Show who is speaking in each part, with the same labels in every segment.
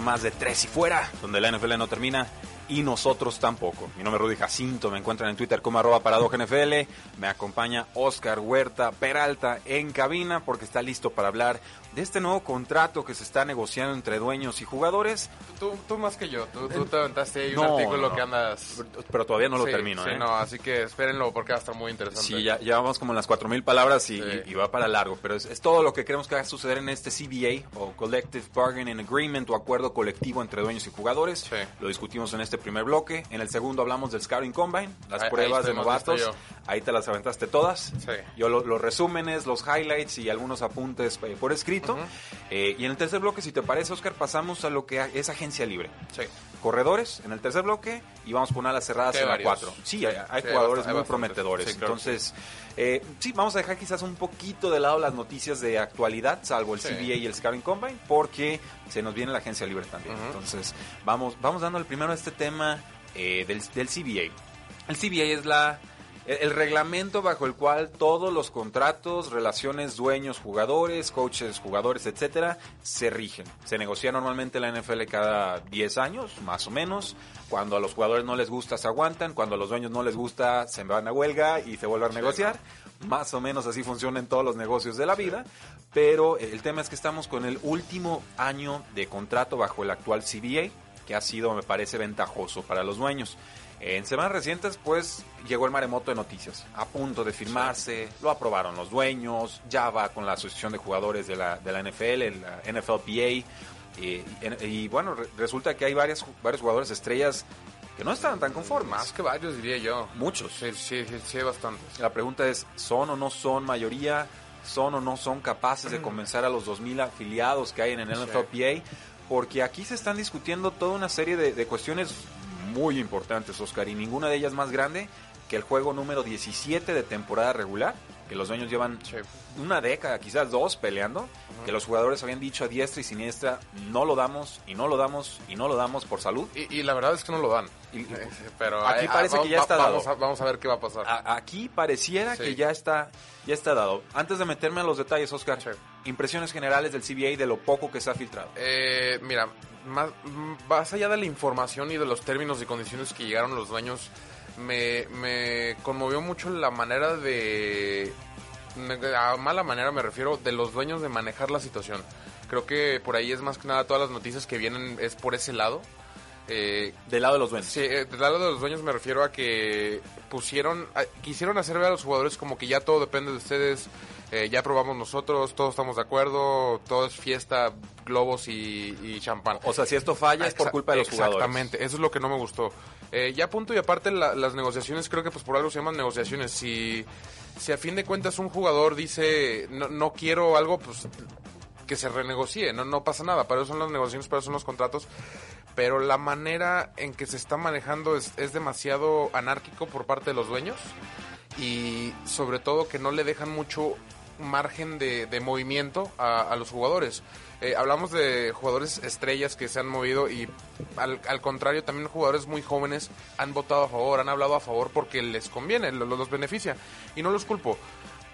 Speaker 1: Más de Tres y Fuera, donde la NFL no termina y nosotros tampoco. Mi nombre es Rudy Jacinto, me encuentran en Twitter como arroba NFL, me acompaña Oscar Huerta Peralta en cabina porque está listo para hablar de este nuevo contrato que se está negociando entre dueños y jugadores.
Speaker 2: Tú, tú más que yo, tú, tú te aventaste ahí
Speaker 1: No,
Speaker 2: un artículo
Speaker 1: no.
Speaker 2: que andas...
Speaker 1: Pero todavía no lo
Speaker 2: Sí,
Speaker 1: termino,
Speaker 2: sí,
Speaker 1: ¿eh?
Speaker 2: no, así que espérenlo porque va a estar muy interesante.
Speaker 1: Sí, ya, ya vamos como en las 4.000 palabras y,
Speaker 2: Sí.
Speaker 1: y- y va para largo, pero es, es todo lo que queremos que va a suceder en este CBA o Collective Bargaining Agreement o acuerdo colectivo entre dueños y jugadores.
Speaker 2: Sí.
Speaker 1: Lo discutimos en este primer bloque. En el segundo hablamos del Scouting Combine, las
Speaker 2: Ahí- ahí
Speaker 1: pruebas de
Speaker 2: estuvimos
Speaker 1: novatos. Ahí te las aventaste todas.
Speaker 2: Sí.
Speaker 1: Yo lo- los resúmenes, los highlights y algunos apuntes eh, por escrito. Eh, y en el tercer bloque, si te parece, Oscar, pasamos a lo que es agencia libre
Speaker 2: Sí.
Speaker 1: corredores en el tercer bloque y vamos con alas cerradas en la
Speaker 2: varios.
Speaker 1: 4. Sí, hay, hay
Speaker 2: Sí,
Speaker 1: jugadores
Speaker 2: hay
Speaker 1: muy prometedores.
Speaker 2: Sí, claro que
Speaker 1: Entonces, eh, sí, vamos a dejar quizás un poquito de lado las noticias de actualidad, salvo el. CBA y el Scouting Combine, porque se nos viene la agencia libre también. Entonces, vamos, vamos dando el primero a este tema eh, del, del CBA. El CBA es la el, el reglamento bajo el cual todos los contratos, relaciones dueños, jugadores, coaches, jugadores, etcétera, se rigen. Se negocia normalmente en la NFL cada 10 años, más o menos. Cuando a los jugadores no les gusta, se aguantan. Cuando a los dueños no les gusta, se van a huelga y se vuelven a negociar. Más o menos así funciona en todos los negocios de la vida. Pero el tema es que estamos con el último año de contrato bajo el actual CBA, que ha sido, me parece, ventajoso para los dueños. En semanas recientes, pues, llegó el maremoto de noticias. A punto de firmarse, lo aprobaron los dueños, ya va con la Asociación de Jugadores de la, de la NFL, la NFLPA. Y, y- y, bueno, re- resulta que hay varias, varios jugadores estrellas que no estaban tan conformes.
Speaker 2: Más que varios, diría yo.
Speaker 1: Muchos.
Speaker 2: Sí, sí, sí, sí, hay bastantes.
Speaker 1: La pregunta es, ¿son o no son mayoría? ¿Son o no son capaces de convencer a los 2.000 afiliados que hay en el. NFLPA? Porque aquí se están discutiendo toda una serie de, de cuestiones muy importantes, Oscar, y ninguna de ellas más grande que el juego número 17 de temporada regular, que los dueños llevan
Speaker 2: Sí.
Speaker 1: una década, quizás dos, peleando, que los jugadores habían dicho a diestra y siniestra, no lo damos, y no lo damos, y no lo damos por salud.
Speaker 2: Y, y la verdad es que no lo dan.
Speaker 1: Y-
Speaker 2: Pero
Speaker 1: Aquí
Speaker 2: eh,
Speaker 1: parece
Speaker 2: ah,
Speaker 1: que ya está
Speaker 2: vamos
Speaker 1: dado.
Speaker 2: a, vamos a ver qué va a pasar.
Speaker 1: A- aquí pareciera
Speaker 2: Sí.
Speaker 1: que ya está, ya está dado. Antes de meterme a los detalles, Oscar,
Speaker 2: Sí.
Speaker 1: Impresiones generales del CBA de lo poco que se ha filtrado.
Speaker 2: Eh, mira, más, más allá de la información y de los términos y condiciones que llegaron los dueños, me, me conmovió mucho la manera de... A mala manera me refiero de los dueños de manejar la situación. Creo que por ahí es más que nada todas las noticias que vienen es por ese lado. Eh,
Speaker 1: Del lado de los dueños.
Speaker 2: Sí, eh, del lado de los dueños me refiero a que pusieron, a- quisieron hacer ver a los jugadores como que ya todo depende de ustedes, eh, ya probamos nosotros, todos estamos de acuerdo, todo es fiesta, globos y, y champán.
Speaker 1: O sea, si esto falla es por culpa de los jugadores.
Speaker 2: Exactamente, eso es lo que no me gustó. Eh, ya punto y aparte la- las negociaciones, creo que pues por algo se llaman negociaciones. Si, si a fin de cuentas un jugador dice no, no quiero algo, pues que se renegocie, no, no pasa nada. Para eso son las negociaciones, para eso son los contratos. Pero la manera en que se está manejando es, es demasiado anárquico por parte de los dueños y sobre todo que no le dejan mucho margen de, de movimiento a, a los jugadores. Eh, hablamos de jugadores estrellas que se han movido y al, al contrario también jugadores muy jóvenes han votado a favor, han hablado a favor porque les conviene, lo- los beneficia y no los culpo.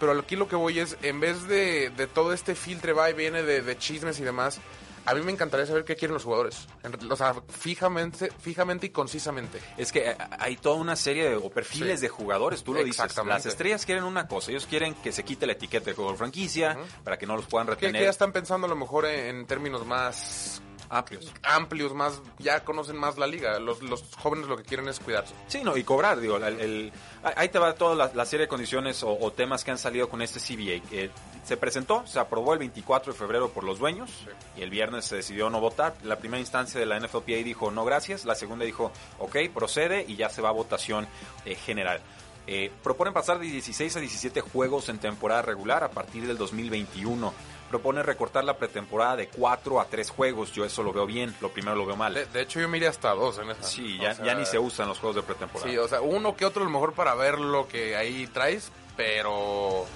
Speaker 2: Pero aquí lo que voy es, en vez de, de todo este filtre va y viene de, de chismes y demás, a mí me encantaría saber qué quieren los jugadores. O sea, fijamente, fijamente y concisamente.
Speaker 1: Es que eh, hay toda una serie de o perfiles
Speaker 2: Sí.
Speaker 1: de jugadores, tú lo dices. Las estrellas quieren una cosa, ellos quieren que se quite la etiqueta de jugador franquicia para que no los puedan retener
Speaker 2: que ya están pensando a lo mejor en, en términos más
Speaker 1: amplios.
Speaker 2: amplios, más ya conocen más la liga. Los, los jóvenes lo que quieren es cuidarse.
Speaker 1: Sí, no, y cobrar, digo, el, el- ahí te va toda la, la serie de condiciones o, o temas que han salido con este CBA. que se presentó, se aprobó el 24 de febrero por los dueños y el viernes se decidió no votar. La primera instancia de la NFLPA dijo no gracias, la segunda dijo ok, procede y ya se va a votación eh, general. Eh, proponen pasar de 16 a 17 juegos en temporada regular a partir del 2021. Propone recortar la pretemporada de 4 a 3 juegos. Yo eso lo veo bien, lo primero lo veo mal.
Speaker 2: De, de hecho, yo me iría hasta dos en esa.
Speaker 1: Sí, ya,
Speaker 2: sea,
Speaker 1: ya ni se usan los juegos de pretemporada.
Speaker 2: Sí, o sea, uno que otro a lo mejor para ver lo que ahí traes, pero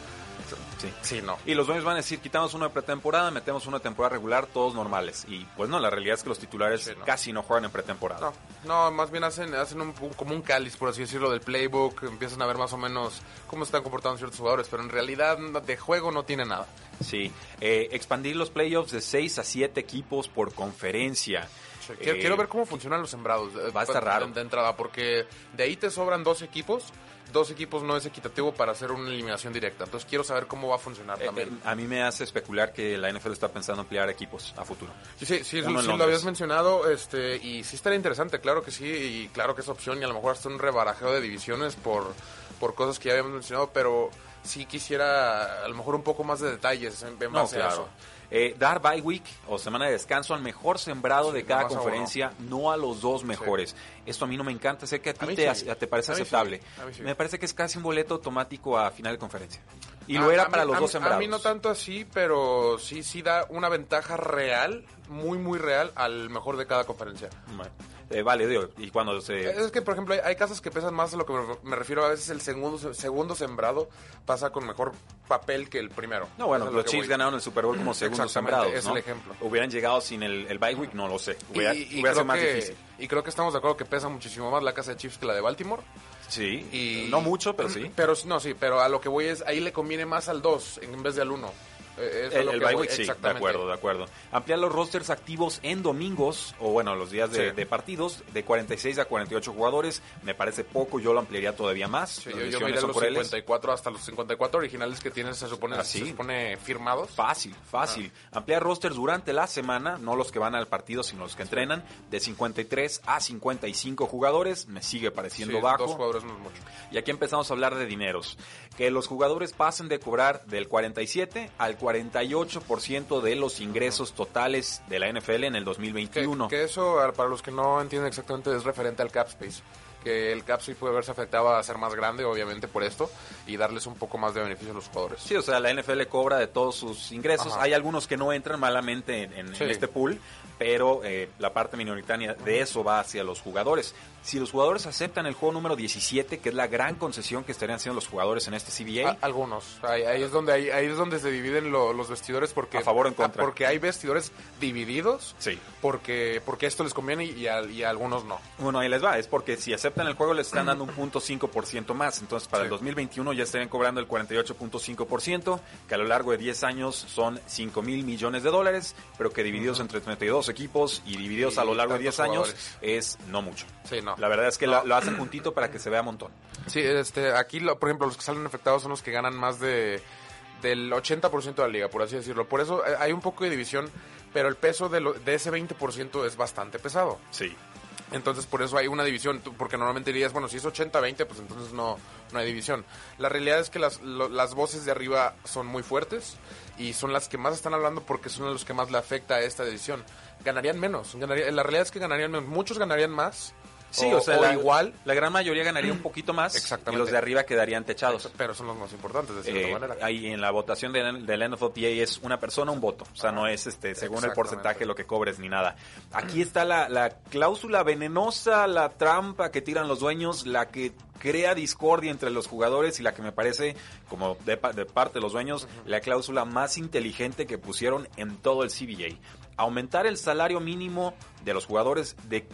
Speaker 1: Sí.
Speaker 2: sí, no.
Speaker 1: Y los dueños van a decir, quitamos una pretemporada, metemos una temporada regular, todos normales. Y pues no, la realidad es que los titulares
Speaker 2: Sí, no.
Speaker 1: casi no juegan en pretemporada.
Speaker 2: No, no, más bien hacen, hacen un, un- como un cáliz, por así decirlo, del playbook, empiezan a ver más o menos cómo están comportando ciertos jugadores, pero en realidad de juego no tiene nada.
Speaker 1: Sí. Eh, expandir los playoffs de 6 a 7 equipos por conferencia.
Speaker 2: Quiero,
Speaker 1: Eh,
Speaker 2: quiero ver cómo funcionan los sembrados. eh,
Speaker 1: va a estar raro.
Speaker 2: De, entrada, porque de ahí te sobran dos equipos. Dos equipos no es equitativo para hacer una eliminación directa. Entonces quiero saber cómo va a funcionar
Speaker 1: eh,
Speaker 2: también.
Speaker 1: eh, a mí me hace especular que la NFL está pensando ampliar equipos a futuro.
Speaker 2: Sí, sí, sí, lo habías mencionado, este, y sí estaría interesante, claro que sí, y claro que es opción, y a lo mejor hasta un rebarajeo de divisiones por, por cosas que ya habíamos mencionado, pero sí quisiera a lo mejor un poco más de detalles en, en
Speaker 1: No,
Speaker 2: base a
Speaker 1: claro.
Speaker 2: eso.
Speaker 1: Eh, dar bye week o semana de descanso al mejor sembrado
Speaker 2: Sí,
Speaker 1: de cada conferencia, no a los dos mejores. Esto a mí no me encanta, sé que a ti
Speaker 2: A
Speaker 1: te,
Speaker 2: sí.
Speaker 1: te parece
Speaker 2: A
Speaker 1: aceptable.
Speaker 2: A.
Speaker 1: Me parece que es casi un boleto automático a final de conferencia. Y lo era para
Speaker 2: mí-
Speaker 1: los dos sembrados.
Speaker 2: A mí no tanto así, pero sí, sí da una ventaja real, muy, muy real, al mejor de cada conferencia.
Speaker 1: Bueno, eh, vale, digo, y cuando se...
Speaker 2: Es que, por ejemplo, hay, hay, casos que pesan más a lo que me refiero, a veces el segundo, segundo sembrado pasa con mejor papel que el primero.
Speaker 1: No, bueno, los Chiefs ganaron el Super Bowl como
Speaker 2: segundo
Speaker 1: sembrado.
Speaker 2: es el ejemplo.
Speaker 1: Hubieran llegado sin el, el bye week, no lo sé. Hubiera,
Speaker 2: y, y,
Speaker 1: más
Speaker 2: que,
Speaker 1: difícil.
Speaker 2: Y creo que estamos de acuerdo que pesa muchísimo más la casa de Chiefs que la de Baltimore.
Speaker 1: Sí,
Speaker 2: y,
Speaker 1: no mucho, pero sí.
Speaker 2: Pero no, sí, pero a lo que voy es, ahí le conviene más al 2 en vez del 1.
Speaker 1: Eh, el, el bye week, sí, de acuerdo, de acuerdo. Ampliar los rosters activos en domingos, o bueno, los días de,
Speaker 2: sí.
Speaker 1: de, partidos, de 46 a 48 jugadores, me parece poco, yo lo ampliaría todavía más.
Speaker 2: Sí, yo, yo me
Speaker 1: iré
Speaker 2: los 54 hasta los 54 originales que tienen, se supone,
Speaker 1: Así.
Speaker 2: se supone firmados.
Speaker 1: Fácil, fácil. Ah. Ampliar rosters durante la semana, no los que van al partido, sino los que entrenan, de 53 a 55 jugadores, me sigue pareciendo
Speaker 2: sí,
Speaker 1: bajo.
Speaker 2: Dos jugadores no es mucho.
Speaker 1: Y aquí empezamos a hablar de dineros. Que los jugadores pasen de cobrar del 47 al 48% de los ingresos totales de la NFL en el
Speaker 2: Que,
Speaker 1: 2021.
Speaker 2: que eso, ah, para los que no entienden exactamente, es referente al cap space. Que el cap puede verse afectado a ser más grande, obviamente, por esto, y darles un poco más de beneficio a los jugadores.
Speaker 1: Sí, o sea, la NFL cobra de todos sus ingresos.
Speaker 2: Ajá.
Speaker 1: Hay algunos que no entran malamente en, en- en
Speaker 2: Sí.
Speaker 1: este pool, pero eh, la parte minoritaria de eso va hacia los jugadores. Si los jugadores aceptan el juego número 17, que es la gran concesión que estarían haciendo los jugadores en este CBA,
Speaker 2: A- algunos. Ahí, ahí es donde ahí, ahí es donde se dividen lo- los vestidores porque
Speaker 1: A favor o en contra.
Speaker 2: porque hay vestidores divididos.
Speaker 1: Sí.
Speaker 2: Porque porque esto les conviene y a, y a algunos no.
Speaker 1: Bueno, ahí les va, es porque si aceptan el juego les están dando un punto 5% más, entonces para el
Speaker 2: Sí.
Speaker 1: 2021 ya estarían cobrando el 48.5%, que a lo largo de 10 años son 5 mil millones de dólares, pero que divididos entre 32 equipos y divididos
Speaker 2: Y
Speaker 1: a lo largo de 10
Speaker 2: tantos
Speaker 1: años
Speaker 2: jugadores.
Speaker 1: es no mucho.
Speaker 2: Sí, no.
Speaker 1: La verdad es que
Speaker 2: No.
Speaker 1: lo, lo hacen juntito para que se vea un montón.
Speaker 2: Sí, este, aquí, lo- por ejemplo, los que salen afectados son los que ganan más de del 80% de la liga, por así decirlo. Por eso eh, hay un poco de división, pero el peso de, lo- de ese 20% es bastante pesado.
Speaker 1: Sí.
Speaker 2: Entonces, por eso hay una división, porque normalmente dirías, bueno, si es 80-20, pues entonces no, no hay división. La realidad es que las, lo- las voces de arriba son muy fuertes y son las que más están hablando porque son los que más le afecta a esta decisión. Ganarían menos, ganaría- la realidad es que ganarían menos, muchos ganarían más.
Speaker 1: Sí, o, sea, la,
Speaker 2: igual,
Speaker 1: La gran mayoría ganaría un poquito más
Speaker 2: Exactamente.
Speaker 1: y los de arriba quedarían techados.
Speaker 2: pero son los más importantes, de cierta
Speaker 1: Eh,
Speaker 2: manera.
Speaker 1: ahí en la votación del, del NFLPA es una persona, un voto. O sea, no es este según el porcentaje lo que cobres ni nada. Aquí está la, la cláusula venenosa, la trampa que tiran los dueños, la que crea discordia entre los jugadores y la que me parece, como de, de parte de los dueños, la cláusula más inteligente que pusieron en todo el CBA. Aumentar el salario mínimo de los jugadores de,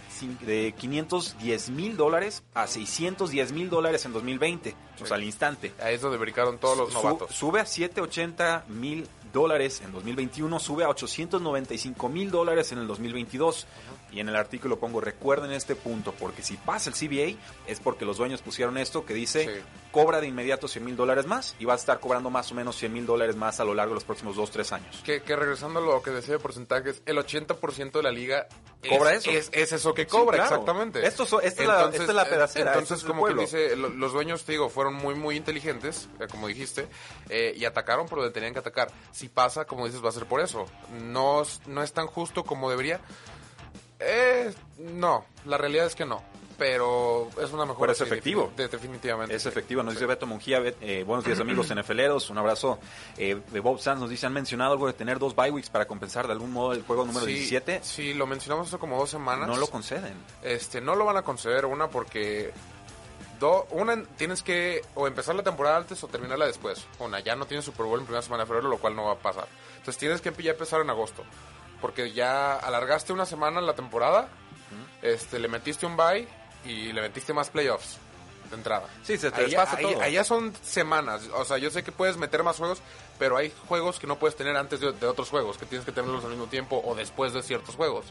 Speaker 1: de 510 mil dólares a 610 mil dólares en 2020, o sea, al instante.
Speaker 2: Ahí es donde brincaron todos los novatos.
Speaker 1: sube a 780 mil dólares en 2021, sube a 895 mil dólares en el 2022. Y en el artículo pongo, recuerden este punto, porque si pasa el CBA es porque los dueños pusieron esto que dice,
Speaker 2: Sí.
Speaker 1: cobra de inmediato 100 mil dólares más y va a estar cobrando más o menos 100 mil dólares más a lo largo de los próximos 2-3 años.
Speaker 2: Que, que regresando a lo que decía de porcentajes, el 80% de la liga
Speaker 1: Cobra
Speaker 2: es,
Speaker 1: eso.
Speaker 2: Es, es eso que
Speaker 1: Sí,
Speaker 2: cobra,
Speaker 1: claro.
Speaker 2: exactamente.
Speaker 1: Esto so- esta es la- esta es la pedacera,
Speaker 2: Entonces,
Speaker 1: este
Speaker 2: como que dice, lo- los dueños, te digo, fueron muy, muy inteligentes, eh, como dijiste, eh, y atacaron por donde tenían que atacar. Si pasa, como dices, va a ser por eso. No, no es tan justo como debería. Eh, no, la realidad es que no. Pero es una mejor.
Speaker 1: Pero es efectivo.
Speaker 2: definitivamente.
Speaker 1: Es efectivo, nos dice Beto Mungía, Bet- eh, buenos días amigos NFLeros, un abrazo. Eh, de Bob Sanz nos dice, han mencionado algo de tener dos bye weeks para compensar de algún modo el juego número
Speaker 2: Sí,
Speaker 1: 17.
Speaker 2: Sí, lo mencionamos hace como dos semanas.
Speaker 1: No lo conceden.
Speaker 2: Este, no lo van a conceder, una porque do- una tienes que o empezar la temporada antes o terminarla después. Una, ya no tienes Super Bowl en primera semana de febrero, lo cual no va a pasar. Entonces tienes que ya empezar en agosto, porque ya alargaste una semana la temporada, este, le metiste un bye y le metiste más playoffs de entrada.
Speaker 1: Sí, se te desfasa
Speaker 2: ahí-
Speaker 1: todo.
Speaker 2: Allá son semanas, o sea, yo sé que puedes meter más juegos, pero hay juegos que no puedes tener antes de, de otros juegos, que tienes que tenerlos al mismo tiempo o después de ciertos juegos.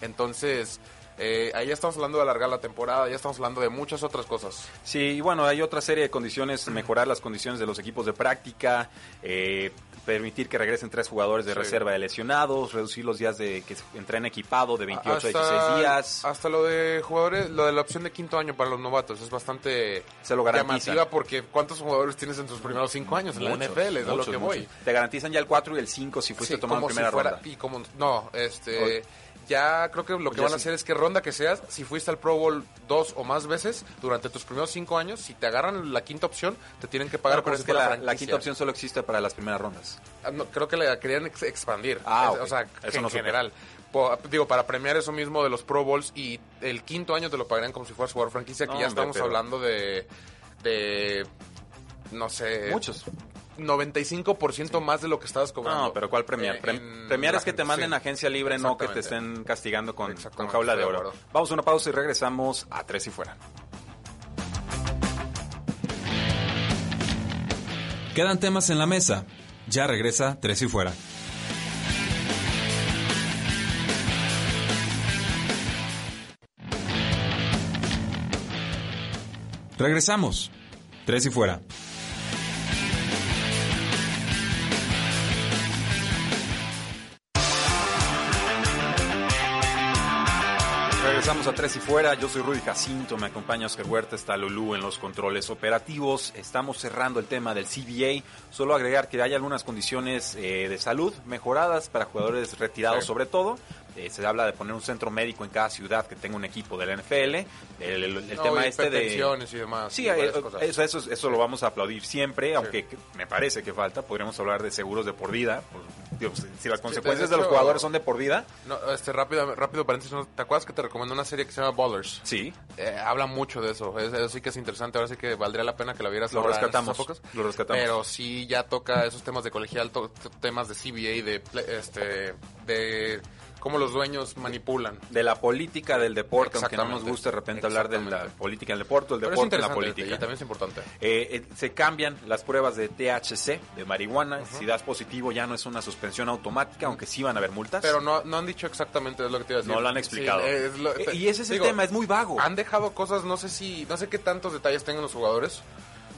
Speaker 2: Entonces, eh, ahí ya estamos hablando de alargar la temporada, ya estamos hablando de muchas otras cosas.
Speaker 1: Sí, y bueno, hay otra serie de condiciones, mejorar las condiciones de los equipos de práctica, eh, permitir que regresen tres jugadores de
Speaker 2: Sí.
Speaker 1: reserva de lesionados, reducir los días de que se entrenen equipado de 28 a
Speaker 2: Hasta-
Speaker 1: 16 días.
Speaker 2: Hasta lo de jugadores, lo de la opción de quinto año para los novatos es bastante
Speaker 1: Se lo garantizan.
Speaker 2: llamativa porque ¿cuántos jugadores tienes en tus primeros cinco años en la NFL? Es lo que
Speaker 1: muchos.
Speaker 2: voy.
Speaker 1: Te garantizan ya el 4 y el 5 si fuiste
Speaker 2: Sí,
Speaker 1: tomado en
Speaker 2: como si
Speaker 1: primera
Speaker 2: fuera-
Speaker 1: ronda.
Speaker 2: Y como, no, este. Ya creo que lo que
Speaker 1: Ya
Speaker 2: van a hacer es que ronda que seas, si fuiste al Pro Bowl dos o más veces durante tus primeros cinco años, si te agarran la quinta opción, te tienen que pagar
Speaker 1: pero es que la, quinta opción solo existe para las primeras rondas.
Speaker 2: Ah, no, creo que la querían ex- expandir.
Speaker 1: Ah,
Speaker 2: Es-. O sea,
Speaker 1: Eso
Speaker 2: en
Speaker 1: no
Speaker 2: general. Po- digo, para premiar eso mismo de los Pro Bowls y el quinto año te lo pagarían como si fueras jugador franquicia, que
Speaker 1: No,
Speaker 2: ya
Speaker 1: hombre,
Speaker 2: estamos
Speaker 1: pero-
Speaker 2: hablando de, de, no sé,
Speaker 1: Muchos.
Speaker 2: 95% más de lo que estabas cobrando.
Speaker 1: No, pero ¿cuál premiar?
Speaker 2: Eh,
Speaker 1: Prem- premiar es que te manden
Speaker 2: sí.
Speaker 1: agencia libre, no que te estén castigando con, con jaula de oro. Vamos a una pausa y regresamos a Tres y Fuera.
Speaker 3: Quedan temas en la mesa. Ya regresa Tres y Fuera. Regresamos. Tres y Fuera.
Speaker 1: Regresamos a Tres y Fuera. Yo soy Rudy Jacinto, me acompaña Oscar Huerta, está Lulú en los controles operativos. Estamos cerrando el tema del CBA. Solo agregar que hay algunas condiciones eh, de salud mejoradas para jugadores retirados,
Speaker 2: Sí.
Speaker 1: sobre todo. Eh, se habla de poner un centro médico en cada ciudad que tenga un equipo de la NFL. El, el- el
Speaker 2: No,
Speaker 1: tema
Speaker 2: y
Speaker 1: este de.
Speaker 2: y demás.
Speaker 1: Sí,
Speaker 2: y
Speaker 1: eh, eso, eso, eso lo vamos a aplaudir siempre, aunque me parece que falta. Podríamos hablar de seguros de por vida. por- digo, si- si las consecuencias de, los jugadores son de por vida,
Speaker 2: No, este, rápido, rápido paréntesis. ¿te acuerdas que te recomendé una serie que se llama Ballers?
Speaker 1: sí.
Speaker 2: Eh, habla mucho de eso, es- eso sí que es interesante, ahora sí que valdría la pena que la vieras
Speaker 1: Lo rescatamos, lo rescatamos.
Speaker 2: Pero sí ya toca esos temas de colegial, to- temas de CBA, de, este, de cómo los dueños manipulan.
Speaker 1: de la política del deporte, aunque no nos gusta de repente hablar de la política del deporte, el deporte en la política.
Speaker 2: y también es importante.
Speaker 1: Eh, eh, se cambian las pruebas de THC, de marihuana. Si das positivo ya no es una suspensión automática, aunque sí van a haber multas.
Speaker 2: Pero no, no han dicho exactamente es lo que te iba a decir.
Speaker 1: no lo han explicado.
Speaker 2: Sí, es lo-
Speaker 1: Eh, y ese es
Speaker 2: digo,
Speaker 1: el tema, es muy vago.
Speaker 2: Han dejado cosas, no sé si, no sé qué tantos detalles tengan los jugadores.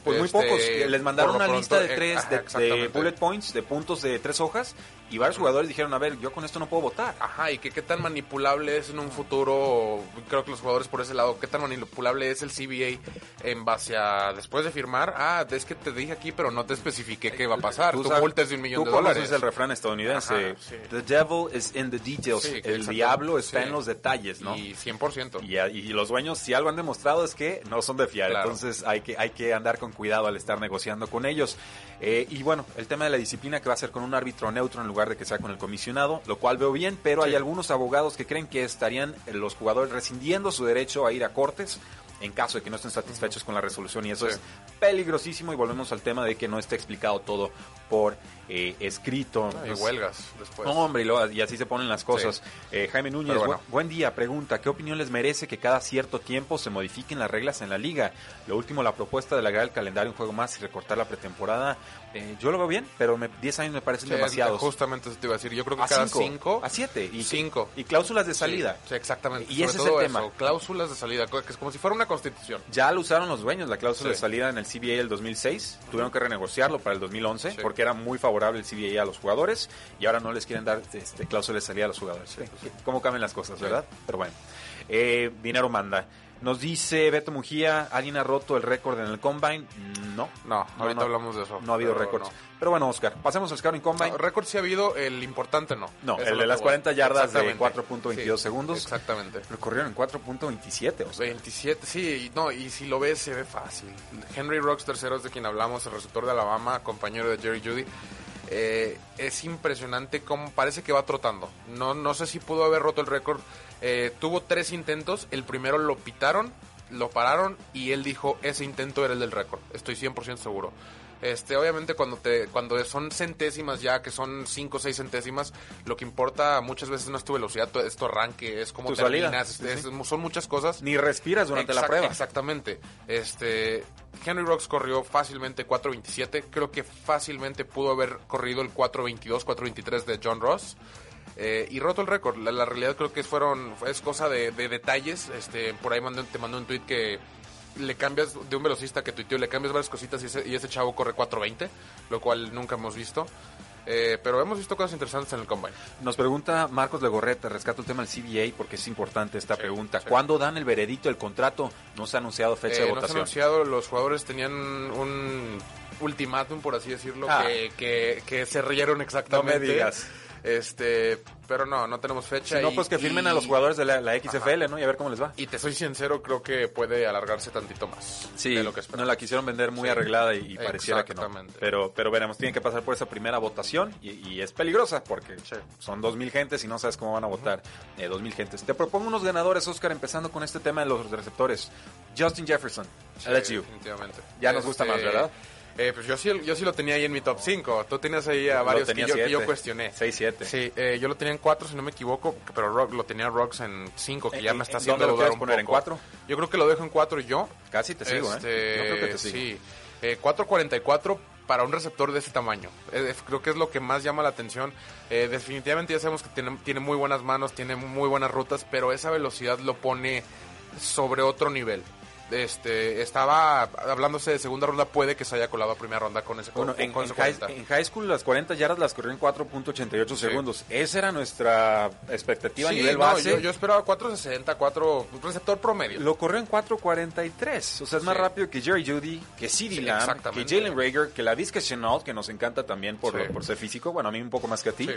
Speaker 1: Pues muy
Speaker 2: Este,
Speaker 1: pocos. Les mandaron una lista de
Speaker 2: pronto, eh,
Speaker 1: tres
Speaker 2: ajá,
Speaker 1: de- de, bullet points, de puntos de tres hojas, y varios jugadores dijeron, a ver, yo con esto no puedo votar.
Speaker 2: Ajá, y que qué tan manipulable es en un futuro, creo que los jugadores por ese lado, qué tan manipulable es el CBA en base a, después de firmar, ah, es que te dije aquí, pero no te especifiqué qué va a pasar, tú,
Speaker 1: sabes-
Speaker 2: multas de un millón
Speaker 1: tú
Speaker 2: de dólares.
Speaker 1: conoces el refrán estadounidense.
Speaker 2: Ajá, sí.
Speaker 1: The devil is in the details.
Speaker 2: Sí,
Speaker 1: el diablo está
Speaker 2: Sí.
Speaker 1: en los detalles, ¿no?
Speaker 2: Y 100%.
Speaker 1: Y, y los dueños, si algo han demostrado es que no son de fiar.
Speaker 2: Claro.
Speaker 1: Entonces hay que, hay que andar con cuidado al estar negociando con ellos. Eh, y bueno, el tema de la disciplina que va a ser con un árbitro neutro en lugar de que sea con el comisionado, lo cual veo bien, pero hay algunos abogados que creen que estarían los jugadores rescindiendo su derecho a ir a cortes en caso de que no estén satisfechos con la resolución y eso
Speaker 2: Sí.
Speaker 1: es peligrosísimo y volvemos al tema de que no esté explicado todo por eh, escrito.
Speaker 2: Y
Speaker 1: Pues,
Speaker 2: huelgas después.
Speaker 1: no, hombre, y, así se ponen las cosas. Eh, Jaime Núñez,
Speaker 2: Pero bueno.
Speaker 1: bu- buen día, pregunta, ¿qué opinión les merece que cada cierto tiempo se modifiquen las reglas en la liga? Lo último, la propuesta de alargar el calendario un juego más y recortar la pretemporada, eh, yo lo veo bien, pero me- 10 años me parecen
Speaker 2: Sí,
Speaker 1: demasiados.
Speaker 2: Justamente eso te iba a decir. Yo creo que
Speaker 1: A
Speaker 2: cada
Speaker 1: cinco,
Speaker 2: cinco.
Speaker 1: a siete, y-
Speaker 2: cinco.
Speaker 1: Y cláusulas de salida.
Speaker 2: Sí, exactamente.
Speaker 1: Y
Speaker 2: Sobre
Speaker 1: ese es el tema.
Speaker 2: eso, Cláusulas de salida, que es como si fuera una constitución.
Speaker 1: Ya lo usaron los dueños, la cláusula de salida en el CBA del 2006. Tuvieron que renegociarlo para el 2011
Speaker 2: Sí.
Speaker 1: porque era muy favorable el CBA a los jugadores y ahora no les quieren dar este, cláusula de salida a los jugadores. ¿Cómo cambian las cosas, verdad? Pero bueno. Eh, dinero manda. Nos dice Beto Mujía, ¿alguien ha roto el récord en el Combine? No.
Speaker 2: No, ahorita
Speaker 1: no.
Speaker 2: hablamos de eso.
Speaker 1: No ha habido récords.
Speaker 2: no.
Speaker 1: Pero bueno, Oscar, pasemos al Scouting Combine.
Speaker 2: No, récord sí ha habido, el importante no.
Speaker 1: No,
Speaker 2: Eso
Speaker 1: el de las
Speaker 2: que voy.
Speaker 1: 40 yardas de
Speaker 2: Exactamente.
Speaker 1: 4.22 segundos.
Speaker 2: Exactamente.
Speaker 1: Lo corrieron en 4.27, o sea.
Speaker 2: 27, sí, y no, y si lo ves se ve fácil. Henry Rocks tercero es de quien hablamos, el receptor de Alabama, compañero de Jerry Judy. Eh, es impresionante cómo parece que va trotando. No, no sé si pudo haber roto el récord. Eh, tuvo tres intentos, el primero lo pitaron, lo pararon y él dijo ese intento era el del récord. Estoy 100% seguro. Este, obviamente cuando te cuando son centésimas ya, que son 5 o 6 centésimas, lo que importa muchas veces no es tu velocidad, tu- es tu arranque, es cómo terminas,
Speaker 1: Sí,
Speaker 2: es-
Speaker 1: sí.
Speaker 2: son muchas cosas.
Speaker 1: Ni respiras durante la prueba.
Speaker 2: Exactamente. Este, Henry Rocks corrió fácilmente 4.27. Creo que fácilmente pudo haber corrido el 4.22, 4.23 de John Ross. Eh, y roto el récord. La, la realidad creo que fueron es cosa de, de detalles. Este, por ahí mandé- te mandó un tweet que le cambias de un velocista que tuiteó, le cambias varias cositas y ese, y ese chavo corre 4.20, lo cual nunca hemos visto. Eh, pero hemos visto cosas interesantes en el combine.
Speaker 1: Nos pregunta Marcos Legorreta, rescato el tema del CBA porque es importante esta
Speaker 2: Sí,
Speaker 1: pregunta.
Speaker 2: sí.
Speaker 1: ¿Cuándo dan el veredicto del contrato? No se ha anunciado fecha
Speaker 2: Eh,
Speaker 1: de
Speaker 2: no se ha
Speaker 1: votación.
Speaker 2: anunciado, los jugadores tenían un ultimátum, por así decirlo,
Speaker 1: Ah.
Speaker 2: que, que, que se rieron exactamente.
Speaker 1: No me digas.
Speaker 2: Este, pero no, no tenemos fecha.
Speaker 1: Si no,
Speaker 2: y-
Speaker 1: pues que firmen
Speaker 2: y-
Speaker 1: a los jugadores de la, la XFL, ¿no? Y a ver cómo les va.
Speaker 2: Y te soy sincero, creo que puede alargarse tantito más
Speaker 1: Sí,
Speaker 2: de lo que esperamos.
Speaker 1: la quisieron vender muy
Speaker 2: Sí.
Speaker 1: arreglada y, y pareciera que no. Pero, pero veremos, tienen que pasar por esa primera votación y, es peligrosa porque son dos mil gentes y no sabes cómo van a votar eh, dos mil gentes. Te propongo unos ganadores, Oscar, empezando con este tema de los receptores. Justin Jefferson,
Speaker 2: Sí,
Speaker 1: let's you.
Speaker 2: definitivamente.
Speaker 1: Ya nos gusta más, ¿verdad?
Speaker 2: Eh, pues yo sí, yo sí lo tenía ahí en mi top 5. Tú tenías ahí a varios que yo, que yo
Speaker 1: siete.
Speaker 2: cuestioné.
Speaker 1: 6-7.
Speaker 2: Sí, eh, yo lo tenía en 4 si no me equivoco, pero Rock, lo tenía Rocks en 5, que ya
Speaker 1: ¿En-
Speaker 2: me está
Speaker 1: en
Speaker 2: haciendo dudar un
Speaker 1: poner, en
Speaker 2: poco.
Speaker 1: cuatro?
Speaker 2: Yo creo que lo dejo en 4 y yo.
Speaker 1: Casi te sigo,
Speaker 2: Este,
Speaker 1: ¿eh? Yo creo que te sigo.
Speaker 2: Sí. Eh, 4.44 para un receptor de ese tamaño. Eh, eh, creo que es lo que más llama la atención. Eh, definitivamente ya sabemos que tiene, tiene muy buenas manos, tiene muy buenas rutas, pero esa velocidad lo pone sobre otro nivel. Este, estaba hablándose de segunda ronda, puede que se haya colado a primera ronda con ese
Speaker 1: Bueno,
Speaker 2: con,
Speaker 1: en,
Speaker 2: con
Speaker 1: en high,
Speaker 2: 40.
Speaker 1: en high school las 40 yardas las corrió en 4.88 segundos. Esa era nuestra expectativa a
Speaker 2: Sí,
Speaker 1: nivel
Speaker 2: no,
Speaker 1: base.
Speaker 2: yo, yo esperaba 4.60, 4 receptor promedio.
Speaker 1: Lo corrió en 4.43. O sea, es más
Speaker 2: Sí.
Speaker 1: rápido que Jerry Judy, que CeeDee
Speaker 2: Sí,
Speaker 1: Lamb, que. Jalen Rager, que la Vizca Chenault, que nos encanta también por,
Speaker 2: Sí.
Speaker 1: por ser físico. Bueno, a mí un poco más que a ti.
Speaker 2: Sí.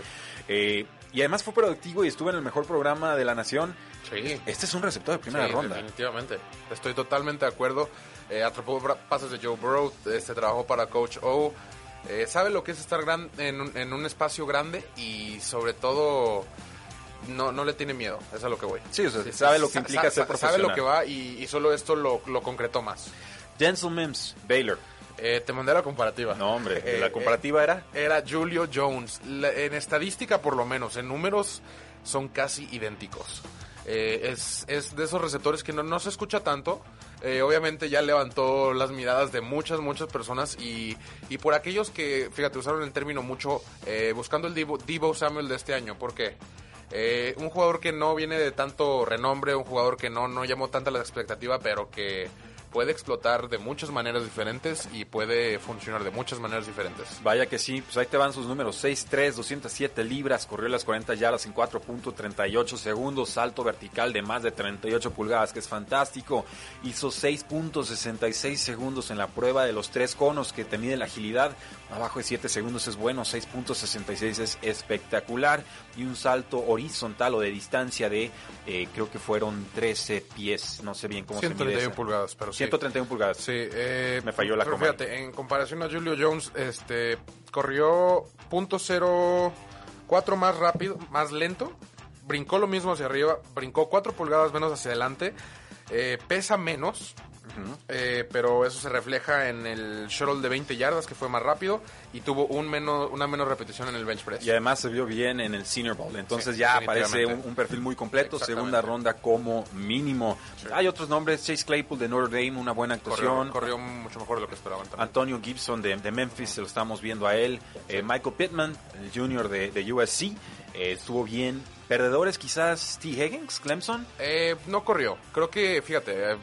Speaker 1: Eh, y además fue productivo y estuvo en el mejor programa de la nación.
Speaker 2: Sí.
Speaker 1: Este es un receptor de primera
Speaker 2: Sí,
Speaker 1: ronda.
Speaker 2: Definitivamente. Estoy totalmente de acuerdo. Eh, atrapó pases de Joe Burrow, este trabajó para Coach O. Eh, sabe lo que es estar gran, en, un, en un espacio grande y sobre todo no, no le tiene miedo. Es a lo que voy.
Speaker 1: Sí, o sea, sabe lo que implica
Speaker 2: sa-
Speaker 1: ser
Speaker 2: sa-
Speaker 1: profesional.
Speaker 2: Sabe lo que va y, y solo esto lo, lo concretó más.
Speaker 1: Denzel Mims, Baylor.
Speaker 2: Eh, te mandé la comparativa.
Speaker 1: No, hombre,
Speaker 2: Eh,
Speaker 1: la comparativa era...
Speaker 2: era Julio Jones. La- en estadística, por lo menos, en números, son casi idénticos. Eh, es, es de esos receptores que no, no se escucha tanto. Eh, obviamente ya levantó las miradas de muchas, muchas personas. Y, y por aquellos que, fíjate, usaron el término mucho eh, buscando el Divo, Divo Samuel de este año. ¿Por qué? Eh, un jugador que no viene de tanto renombre, un jugador que no, no llamó tanta la expectativa, pero que puede explotar de muchas maneras diferentes y puede funcionar de muchas maneras diferentes.
Speaker 1: Vaya que sí, pues ahí te van sus números. 6'3, 207 libras, corrió las 40 yardas en 4.38 segundos, salto vertical de más de 38 pulgadas, que es fantástico. Hizo 6.66 segundos en la prueba de los tres conos que te mide la agilidad. Abajo de 7 segundos es bueno, 6.66 es espectacular. Y un salto horizontal o de distancia de, eh, creo que fueron 13 pies, no sé bien cómo se mide
Speaker 2: 131
Speaker 1: esa.
Speaker 2: pulgadas, pero sí.
Speaker 1: 131 pulgadas.
Speaker 2: Sí, eh,
Speaker 1: Me falló la
Speaker 2: pero
Speaker 1: coma.
Speaker 2: Fíjate, en comparación a Julio Jones, este corrió .04 más rápido, más lento, brincó lo mismo hacia arriba, brincó 4 pulgadas menos hacia adelante, eh, pesa menos, eh, pero eso se refleja en el shuttle de 20 yardas, que fue más rápido, y tuvo un menos, una menos repetición en el bench press.
Speaker 1: Y además se vio bien en el Senior Bowl. Entonces
Speaker 2: Sí,
Speaker 1: ya aparece un, perfil muy completo, segunda ronda como mínimo. Hay otros nombres, Chase Claypool de Notre Dame, una buena actuación.
Speaker 2: Corrió, corrió mucho mejor de lo que esperaban también.
Speaker 1: Antonio Gibson de, de Memphis, se lo estamos viendo a él. Eh, Michael Pittman, el junior de, de USC, eh, estuvo bien. Perdedores quizás T. Higgins, Clemson.
Speaker 2: Eh, no corrió. Creo que, fíjate,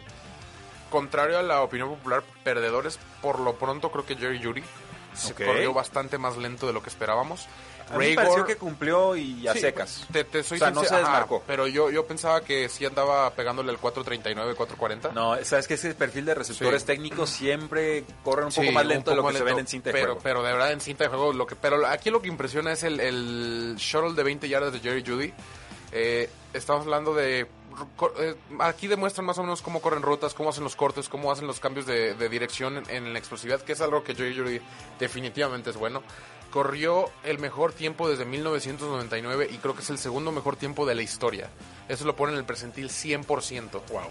Speaker 2: contrario a la opinión popular, perdedores, por lo pronto creo que Jerry Judy se corrió bastante más lento de lo que esperábamos.
Speaker 1: A mí me pareció que cumplió y a
Speaker 2: Sí,
Speaker 1: secas.
Speaker 2: Te, te soy
Speaker 1: O sea, no se
Speaker 2: ajá,
Speaker 1: desmarcó.
Speaker 2: pero yo, yo pensaba que sí andaba pegándole el 439, 440.
Speaker 1: No, sabes que ese perfil de receptores
Speaker 2: Sí.
Speaker 1: técnicos siempre corren un
Speaker 2: Sí,
Speaker 1: poco más lento de lo que se ven en cinta de
Speaker 2: pero,
Speaker 1: juego.
Speaker 2: Pero de verdad en cinta de juego, lo que, pero aquí lo que impresiona es el, el shuttle de 20 yardas de Jerry Judy. Eh, estamos hablando de... eh, aquí demuestran más o menos cómo corren rutas, cómo hacen los cortes, cómo hacen los cambios de, de dirección en, en la explosividad, que es algo que Jerry Judy definitivamente es bueno. Corrió el mejor tiempo desde 1999 y creo que es el segundo mejor tiempo de la historia. Eso lo pone en el percentil 100%. Wow.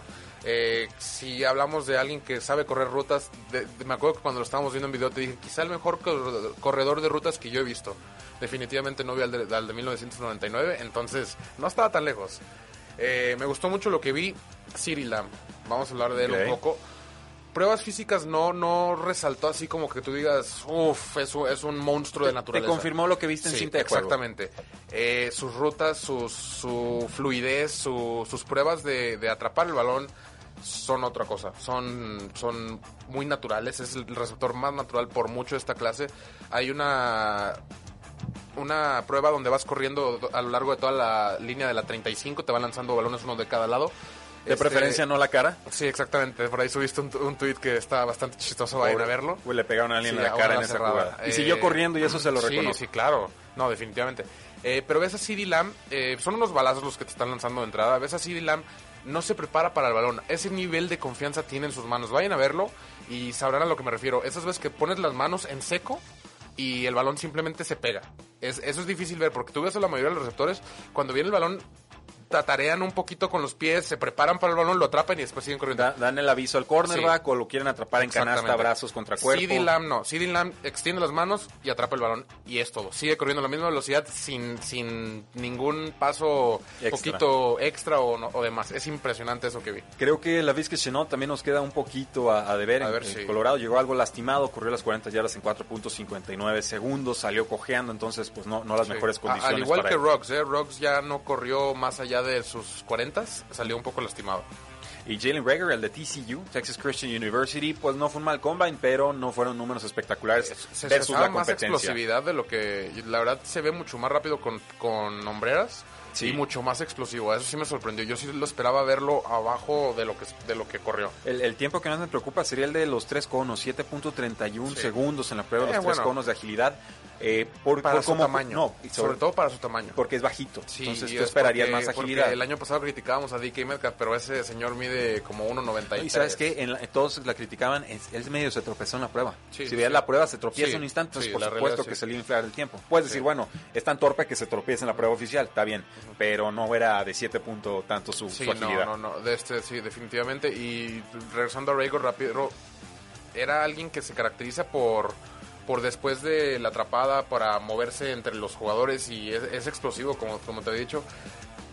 Speaker 2: Eh, si hablamos de alguien que sabe correr rutas, de- de- me acuerdo que cuando lo estábamos viendo en video te dije, quizá el mejor cor- corredor de rutas que yo he visto. Definitivamente no vi al de, al de 1999, entonces no estaba tan lejos. Eh, me gustó mucho lo que vi. City Lamb, vamos a hablar de él un poco. Pruebas físicas no, no resaltó así como que tú digas, uff, es, un- es un monstruo de
Speaker 1: Te
Speaker 2: naturaleza.
Speaker 1: confirmó lo que viste en
Speaker 2: Sí,
Speaker 1: cinta de juego.
Speaker 2: exactamente. Eh, sus rutas, sus, su fluidez, su- sus pruebas de, de atrapar el balón son otra cosa. Son, son muy naturales. Es el receptor más natural por mucho de esta clase. Hay una una prueba donde vas corriendo a lo largo de toda la línea de la 35, te van lanzando balones uno de cada lado.
Speaker 1: De
Speaker 2: Este,
Speaker 1: preferencia no la cara.
Speaker 2: Sí, exactamente. Por ahí subiste un, un tweet que está bastante chistoso, vayan a verlo.
Speaker 1: Uy, le pegaron a alguien
Speaker 2: Sí,
Speaker 1: en la cara en esa. Y
Speaker 2: Eh,
Speaker 1: siguió corriendo y eso se lo
Speaker 2: sí,
Speaker 1: reconozco.
Speaker 2: Sí, claro. No, definitivamente. Eh, pero ves a CD Lamb, eh, son unos balazos los que te están lanzando de entrada. Ves a CD Lamb, no se prepara para el balón. Ese nivel de confianza tiene en sus manos. Vayan a verlo y sabrán a lo que me refiero. Esas veces que pones las manos en seco y el balón simplemente se pega. Es, eso es difícil ver porque tú ves a la mayoría de los receptores, cuando viene el balón, tatarean un poquito con los pies, se preparan para el balón, lo atrapan y después siguen corriendo.
Speaker 1: Da- dan el aviso al cornerback o lo quieren atrapar en canasta, brazos contra cuerpo.
Speaker 2: CD Lamb no. CD Lamb extiende las manos y atrapa el balón y es todo. Sigue corriendo a la misma velocidad sin, sin ningún paso
Speaker 1: Extra.
Speaker 2: poquito extra o, no- o demás. Es impresionante eso que vi.
Speaker 1: Creo que la Vizca Chenot también nos queda un poquito a, a deber.
Speaker 2: A
Speaker 1: en,
Speaker 2: ver,
Speaker 1: en
Speaker 2: sí.
Speaker 1: Colorado llegó algo lastimado, corrió las 40 yardas en 4.59 segundos, salió cojeando, entonces pues no, no las
Speaker 2: Sí.
Speaker 1: mejores
Speaker 2: A-
Speaker 1: condiciones.
Speaker 2: Al igual
Speaker 1: para
Speaker 2: que
Speaker 1: él.
Speaker 2: Rocks, ¿eh? Rocks ya no corrió más allá de sus 40, salió un poco lastimado.
Speaker 1: Y Jalen Rager, el de TCU, Texas Christian University, pues no fue un mal combine, pero no fueron números espectaculares
Speaker 2: Se,
Speaker 1: versus la
Speaker 2: más
Speaker 1: competencia.
Speaker 2: explosividad de lo que la verdad se ve mucho más rápido con, con hombreras
Speaker 1: Sí.
Speaker 2: y mucho más explosivo. Eso sí me sorprendió. Yo sí lo esperaba verlo abajo de lo que de lo que corrió.
Speaker 1: El, el tiempo que más me preocupa sería el de los tres conos, 7.31
Speaker 2: Sí.
Speaker 1: segundos en la prueba de
Speaker 2: Eh,
Speaker 1: los tres
Speaker 2: bueno.
Speaker 1: conos de agilidad. Eh, por,
Speaker 2: Para
Speaker 1: por
Speaker 2: su tamaño.
Speaker 1: No,
Speaker 2: sobre, todo para su tamaño.
Speaker 1: porque es bajito.
Speaker 2: Sí,
Speaker 1: entonces tú
Speaker 2: es
Speaker 1: esperarías
Speaker 2: porque-
Speaker 1: más agilidad.
Speaker 2: el año pasado criticábamos a DK Metcalf, pero ese señor mide como 1.93.
Speaker 1: Y sabes en la- todos la criticaban, él medio se tropezó en la prueba.
Speaker 2: Sí,
Speaker 1: si veías la prueba, se tropieza un instante, entonces por supuesto
Speaker 2: realidad
Speaker 1: que se le iba a inflar el tiempo. Puedes decir, bueno, es tan torpe que se tropieza en la prueba oficial, está bien, pero no era de 7 puntos tanto su,
Speaker 2: Sí,
Speaker 1: su
Speaker 2: no,
Speaker 1: agilidad.
Speaker 2: no, no, de este sí, definitivamente. Y regresando a Rager rápido, era alguien que se caracteriza por por después de la atrapada para moverse entre los jugadores y es, es explosivo, como, como te he dicho,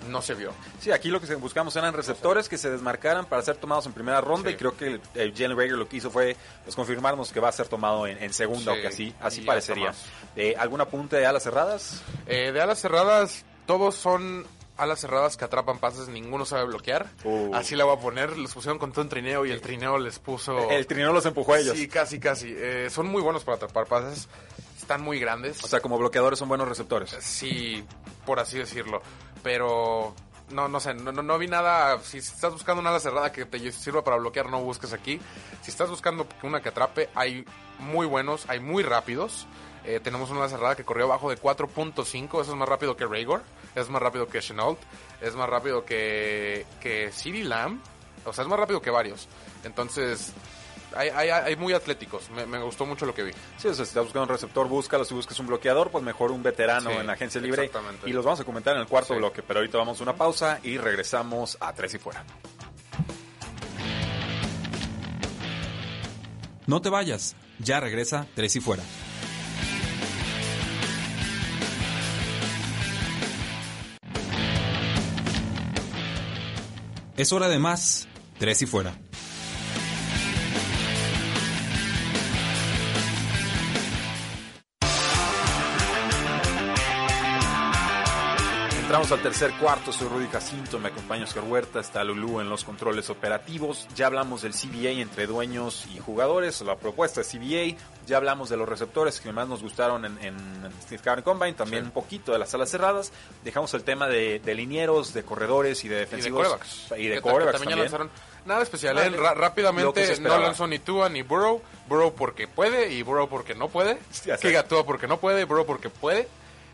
Speaker 2: no se vio.
Speaker 1: Sí, aquí lo que buscamos eran receptores que se desmarcaran para ser tomados en primera ronda
Speaker 2: Sí.
Speaker 1: y creo que eh, Jalen Rager lo que hizo fue pues, confirmarnos que va a ser tomado en, en segunda
Speaker 2: Sí,
Speaker 1: o que así, así
Speaker 2: y
Speaker 1: parecería. Eh, ¿Algún apunte de alas cerradas?
Speaker 2: Eh, de alas cerradas, todos son alas cerradas que atrapan pases, ninguno sabe bloquear.
Speaker 1: Uh.
Speaker 2: Así la voy a poner, los pusieron contra un trineo y el trineo les puso...
Speaker 1: El trineo los empujó a ellos.
Speaker 2: Sí, casi, casi. Eh, son muy buenos para atrapar pases, están muy grandes.
Speaker 1: O sea, como bloqueadores son buenos receptores.
Speaker 2: Sí, por así decirlo. Pero no, no sé, no, no, no vi nada. Si estás buscando una ala cerrada que te sirva para bloquear, no busques aquí. Si estás buscando una que atrape, hay muy buenos, hay muy rápidos. Eh, tenemos una ala cerrada que corrió abajo de 4.5, eso es más rápido que Raygor, es más rápido que Chenault, es más rápido que, que CD Lamb, o sea, es más rápido que varios. Entonces, hay, hay, hay muy atléticos, me, me gustó mucho lo que vi.
Speaker 1: Sí, o sea, si estás buscando un receptor, búscalo. Si buscas un bloqueador, pues mejor un veterano
Speaker 2: Sí,
Speaker 1: en la agencia libre.
Speaker 2: exactamente.
Speaker 1: Y los vamos a comentar en el cuarto
Speaker 2: Sí.
Speaker 1: bloque. Pero ahorita vamos a una pausa y regresamos a Tres y Fuera.
Speaker 3: No te vayas, ya regresa Tres y Fuera. Es hora de más, Tres y Fuera.
Speaker 1: Entramos al tercer cuarto, soy Rudy Jacinto, me acompaña Oscar Huerta, está Lulú en los controles operativos. Ya hablamos del CBA entre dueños y jugadores, la propuesta de CBA. Ya hablamos de los receptores que más nos gustaron en, en Steve Combine, Combine, también un poquito de las salas cerradas. Dejamos el tema de, de linieros, de corredores y de
Speaker 2: Y de
Speaker 1: defensivos.
Speaker 2: corebacks.
Speaker 1: Y de
Speaker 2: Que ta- que
Speaker 1: corebacks
Speaker 2: también ya lanzaron. Nada especial,
Speaker 1: Nada
Speaker 2: ¿eh?
Speaker 1: de- que
Speaker 2: rápidamente no lanzó ni Tua ni Burrow. Burrow porque puede y Burrow porque no puede.
Speaker 1: Sí.
Speaker 2: Giga Tua porque no puede, Burrow porque puede.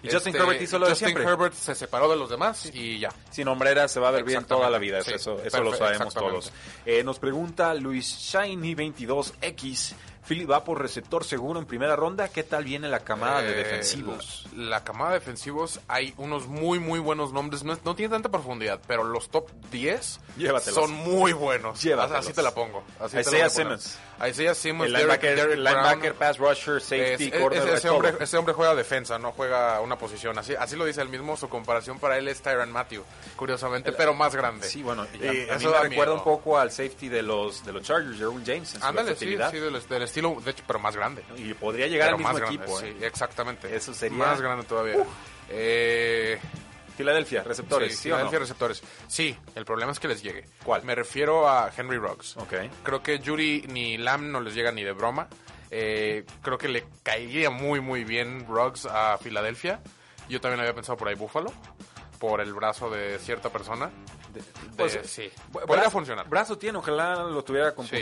Speaker 1: Y Justin Herbert hizo lo de
Speaker 2: Justin
Speaker 1: siempre.
Speaker 2: Herbert se separó de los demás y ya.
Speaker 1: Sin hombrera se va a ver bien toda la vida,
Speaker 2: Sí,
Speaker 1: eso, eso lo sabemos todos. Eh, nos pregunta Luis Shiny 22X, Philly va por receptor seguro en primera ronda, ¿qué tal viene la camada de
Speaker 2: Eh,
Speaker 1: defensivos?
Speaker 2: La, la camada de defensivos, hay unos muy, muy buenos nombres. No, no tiene tanta profundidad, pero los top 10
Speaker 1: Llévatelos.
Speaker 2: son muy buenos.
Speaker 1: Llévatelos.
Speaker 2: Así te la pongo. Así
Speaker 1: Isaiah
Speaker 2: a.
Speaker 1: Simmons.
Speaker 2: Isaiah Simmons.
Speaker 1: El
Speaker 2: Derek-
Speaker 1: linebacker,
Speaker 2: Derek
Speaker 1: linebacker, pass rusher, safety,
Speaker 2: Es- es-
Speaker 1: cornerback,
Speaker 2: ese, hombre, ese hombre juega defensa, no juega una posición. Así, así lo dice él mismo. Su comparación para él es Tyron Matthew, curiosamente, pero más grande.
Speaker 1: Sí, bueno, y
Speaker 2: Y
Speaker 1: a, a mí
Speaker 2: eso
Speaker 1: me
Speaker 2: da
Speaker 1: recuerda
Speaker 2: miedo.
Speaker 1: un poco al safety de los de los Chargers, Jerome James,
Speaker 2: Ándale, sí, sí, del, del estilo, de hecho, pero más grande.
Speaker 1: Y podría llegar
Speaker 2: Pero
Speaker 1: al mismo
Speaker 2: más grande,
Speaker 1: equipo.
Speaker 2: sí,
Speaker 1: ¿eh?
Speaker 2: exactamente.
Speaker 1: Eso sería-
Speaker 2: Más grande todavía. Eh,
Speaker 1: Filadelfia, receptores,
Speaker 2: sí,
Speaker 1: ¿sí, o no?
Speaker 2: Filadelfia receptores. Sí, el problema es que les llegue.
Speaker 1: ¿Cuál?
Speaker 2: Me refiero a Henry Ruggs.
Speaker 1: Ok.
Speaker 2: Creo que Judy ni Lamb no les llega ni de broma. Eh, creo que le caería muy, muy bien Ruggs a Filadelfia. Yo también había pensado por ahí Buffalo, por el brazo de cierta persona. De-
Speaker 1: Pues,
Speaker 2: sí, podría
Speaker 1: brazo-
Speaker 2: funcionar.
Speaker 1: Brazo tiene, ojalá lo tuviera con
Speaker 2: Sí.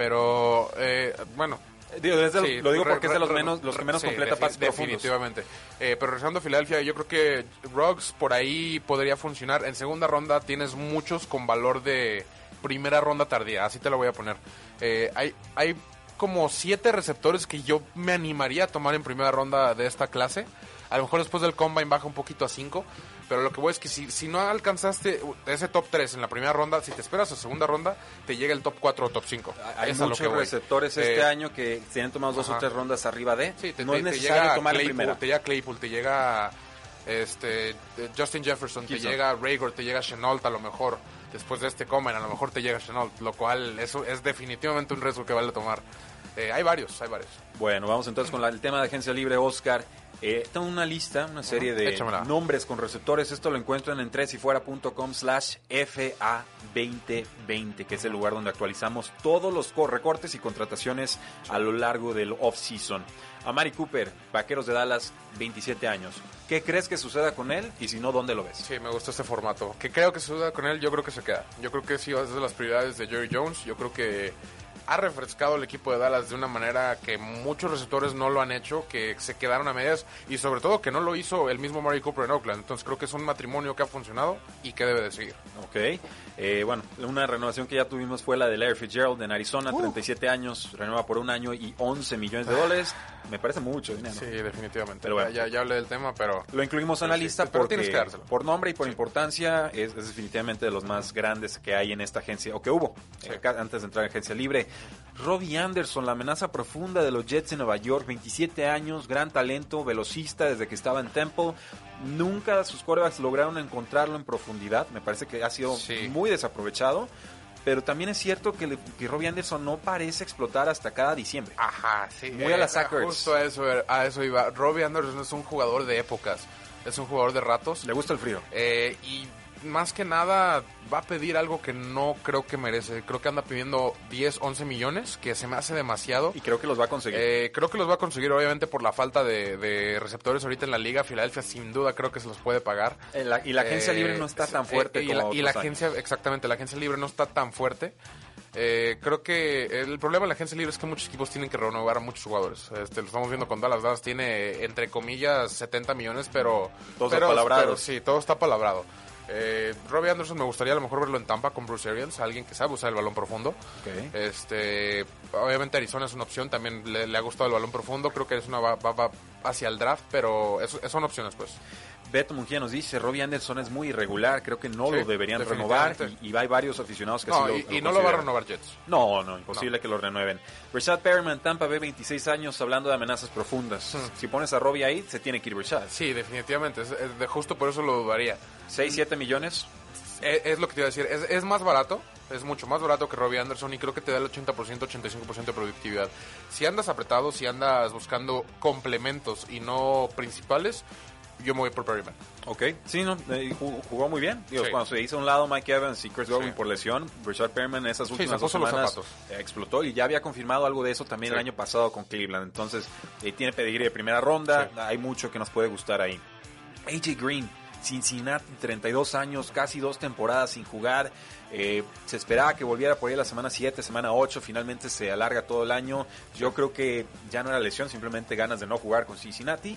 Speaker 2: Pero, eh, bueno,
Speaker 1: Digo, desde
Speaker 2: Sí,
Speaker 1: lo digo porque es de los menos, los que menos
Speaker 2: sí,
Speaker 1: completa pases.
Speaker 2: Definitivamente. Eh, pero regresando a Filadelfia, yo creo que Ruggs por ahí podría funcionar. En segunda ronda tienes muchos con valor de primera ronda tardía, así te lo voy a poner. Eh, hay, hay como siete receptores que yo me animaría a tomar en primera ronda de esta clase. A lo mejor después del combine baja un poquito a 5, pero lo que voy es que si, si no alcanzaste ese top 3 en la primera ronda, si te esperas a segunda ronda, te llega el top 4 o top 5.
Speaker 1: Hay
Speaker 2: lo
Speaker 1: muchos
Speaker 2: que
Speaker 1: receptores este
Speaker 2: Eh,
Speaker 1: año que tienen tomado dos
Speaker 2: ajá.
Speaker 1: o tres rondas arriba de.
Speaker 2: Sí, te,
Speaker 1: no
Speaker 2: te-
Speaker 1: es necesario
Speaker 2: llega
Speaker 1: tomar
Speaker 2: Claypool,
Speaker 1: primera.
Speaker 2: te llega Claypool, te llega este eh, Justin Jefferson,
Speaker 1: Gibson.
Speaker 2: te llega Raygor, te llega Chenault a lo mejor. Después de este comen, a lo mejor te llega Chenault, lo cual eso es definitivamente un riesgo que vale tomar. Eh, hay varios, hay varios.
Speaker 1: Bueno, vamos entonces con la- el tema de agencia libre, Oscar. Eh, tengo una lista, una serie de
Speaker 2: échamela.
Speaker 1: nombres con receptores. Esto lo encuentran en tresyfuera.com slash FA2020, que es el lugar donde actualizamos todos los co- recortes y contrataciones a lo largo del off-season. Amari Cooper, Vaqueros de Dallas, 27 años. ¿Qué crees que suceda con él? Y si no, ¿dónde lo ves?
Speaker 2: Sí, me gusta este formato. Que creo que se duda con él, yo creo que se queda. Yo creo que sí, es de las prioridades de Jerry Jones. Yo creo que ha refrescado el equipo de Dallas de una manera que muchos receptores no lo han hecho, que se quedaron a medias y sobre todo que no lo hizo el mismo Mari Cooper en Oakland. Entonces creo que es un matrimonio que ha funcionado y que debe de seguir.
Speaker 1: Ok. Eh, bueno, una renovación que ya tuvimos fue la de Larry Fitzgerald en Arizona, 37 años, renueva por un año y 11 millones de dólares. Me parece mucho dinero.
Speaker 2: Sí, definitivamente.
Speaker 1: Pero bueno.
Speaker 2: ya, ya hablé del tema, pero
Speaker 1: Lo incluimos en la
Speaker 2: Sí,
Speaker 1: lista
Speaker 2: pero
Speaker 1: porque,
Speaker 2: tienes que
Speaker 1: por nombre y por
Speaker 2: Sí.
Speaker 1: importancia es, es definitivamente de los más grandes que hay en esta agencia, o que hubo
Speaker 2: Sí.
Speaker 1: eh, antes de entrar en agencia libre. Robbie Anderson, la amenaza profunda de los Jets de Nueva York, 27 años, gran talento, velocista desde que estaba en Temple. Nunca sus corebacks lograron encontrarlo en profundidad. Me parece que ha sido
Speaker 2: Sí.
Speaker 1: Muy desaprovechado. Pero también es cierto que, le- que Robbie Anderson no parece explotar hasta cada diciembre.
Speaker 2: Ajá, sí.
Speaker 1: Muy a la
Speaker 2: eh,
Speaker 1: Zach Ertz.
Speaker 2: Justo a eso, a eso iba. Robbie Anderson es un jugador de épocas. Es un jugador de ratos.
Speaker 1: Le gusta el frío.
Speaker 2: Eh, y más que nada va a pedir algo que no creo que merece. Creo que anda pidiendo 10, 11 millones, que se me hace demasiado.
Speaker 1: Y creo que los va a conseguir.
Speaker 2: Eh, creo que los va a conseguir obviamente por la falta de, de receptores ahorita en la liga. Filadelfia sin duda creo que se los puede pagar.
Speaker 1: Eh, la- y la agencia
Speaker 2: Eh,
Speaker 1: libre no está tan
Speaker 2: eh,
Speaker 1: fuerte
Speaker 2: y
Speaker 1: como
Speaker 2: la, y la
Speaker 1: años.
Speaker 2: agencia, exactamente, la agencia libre no está tan fuerte. Eh, creo que el problema de la agencia libre es que muchos equipos tienen que renovar a muchos jugadores. Este, lo estamos viendo con Dallas. Dallas tiene, entre comillas, 70 millones, pero...
Speaker 1: Todos
Speaker 2: pero, pero sí, todo está palabrado. Eh, Robbie Anderson me gustaría a lo mejor verlo en Tampa con Bruce Arians, alguien que sabe usar el balón profundo. Este, obviamente Arizona es una opción, también le, le ha gustado el balón profundo, creo que es una va, va- va hacia el draft, pero es- son opciones pues.
Speaker 1: Beto Mungía nos dice, Robbie Anderson es muy irregular, creo que no
Speaker 2: Sí,
Speaker 1: lo deberían renovar y, y hay varios aficionados que
Speaker 2: No,
Speaker 1: sí lo,
Speaker 2: y,
Speaker 1: lo
Speaker 2: y no lo va a renovar Jets.
Speaker 1: No, no, imposible que lo renueven. Rashad Perryman, Tampa Bay, 26 años, hablando de amenazas profundas. Si pones a Robbie ahí, se tiene que ir Rashad.
Speaker 2: Sí, definitivamente. Es, es justo por eso lo dudaría.
Speaker 1: 6, 7 millones.
Speaker 2: Es, es lo que te iba a decir. Es, es más barato. Es mucho más barato que Robbie Anderson y creo que te da el 80%, 85% de productividad. Si andas apretado, si andas buscando complementos y no principales, yo me voy por Perryman.
Speaker 1: Ok. Sí, no, eh, jugó, muy bien. Digo,
Speaker 2: Sí.
Speaker 1: Cuando se hizo a un lado Mike Evans y Chris Godwin
Speaker 2: Sí.
Speaker 1: por lesión, Richard Perryman esas últimas dos semanas explotó y ya había confirmado algo de eso también el año pasado con Cleveland. Entonces, eh, tiene pedigrí de primera ronda. Hay mucho que nos puede gustar ahí. AJ Green, Cincinnati, 32 años, casi dos temporadas sin jugar. Eh, se esperaba que volviera por ahí la semana 7, semana 8. Finalmente se alarga todo el año. Yo creo que ya no era lesión, simplemente ganas de no jugar con Cincinnati.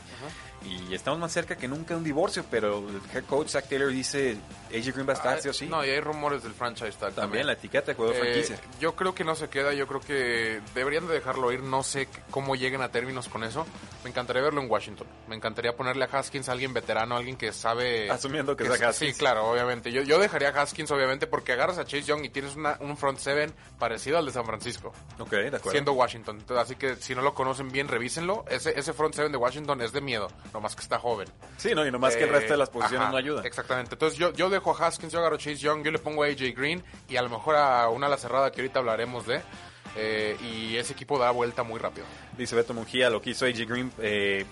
Speaker 1: Y estamos más cerca que nunca de un divorcio, pero el head coach Zach Taylor dice AJ Green va a estar,
Speaker 2: Ah,
Speaker 1: sí o sí.
Speaker 2: No, y hay rumores del franchise tag
Speaker 1: también la etiqueta de jugador
Speaker 2: Eh,
Speaker 1: franquicia.
Speaker 2: yo creo que no se queda, yo creo que deberían de dejarlo ir, no sé cómo lleguen a términos con eso. Me encantaría verlo en Washington, me encantaría ponerle a Haskins a alguien veterano, alguien que sabe...
Speaker 1: Asumiendo que
Speaker 2: que Sí,
Speaker 1: Haskins.
Speaker 2: claro, obviamente. Yo, yo dejaría a Haskins, obviamente, porque agarras a Chase Young y tienes una- un front seven parecido al de San Francisco,
Speaker 1: Ok, de acuerdo.
Speaker 2: siendo Washington. Entonces, así que si no lo conocen bien, revísenlo. Ese, ese front seven de Washington es de miedo, nomás que está joven.
Speaker 1: Sí, no, y nomás que el
Speaker 2: Eh,
Speaker 1: resto de las posiciones
Speaker 2: ajá,
Speaker 1: no ayudan.
Speaker 2: Exactamente. Entonces yo, yo dejo a Haskins, yo agarro a Chase Young, yo le pongo a AJ Green y a lo mejor a una ala cerrada que ahorita hablaremos de. eh, y ese equipo da vuelta muy rápido.
Speaker 1: Dice Beto Mungía, lo que hizo AJ Green, eh,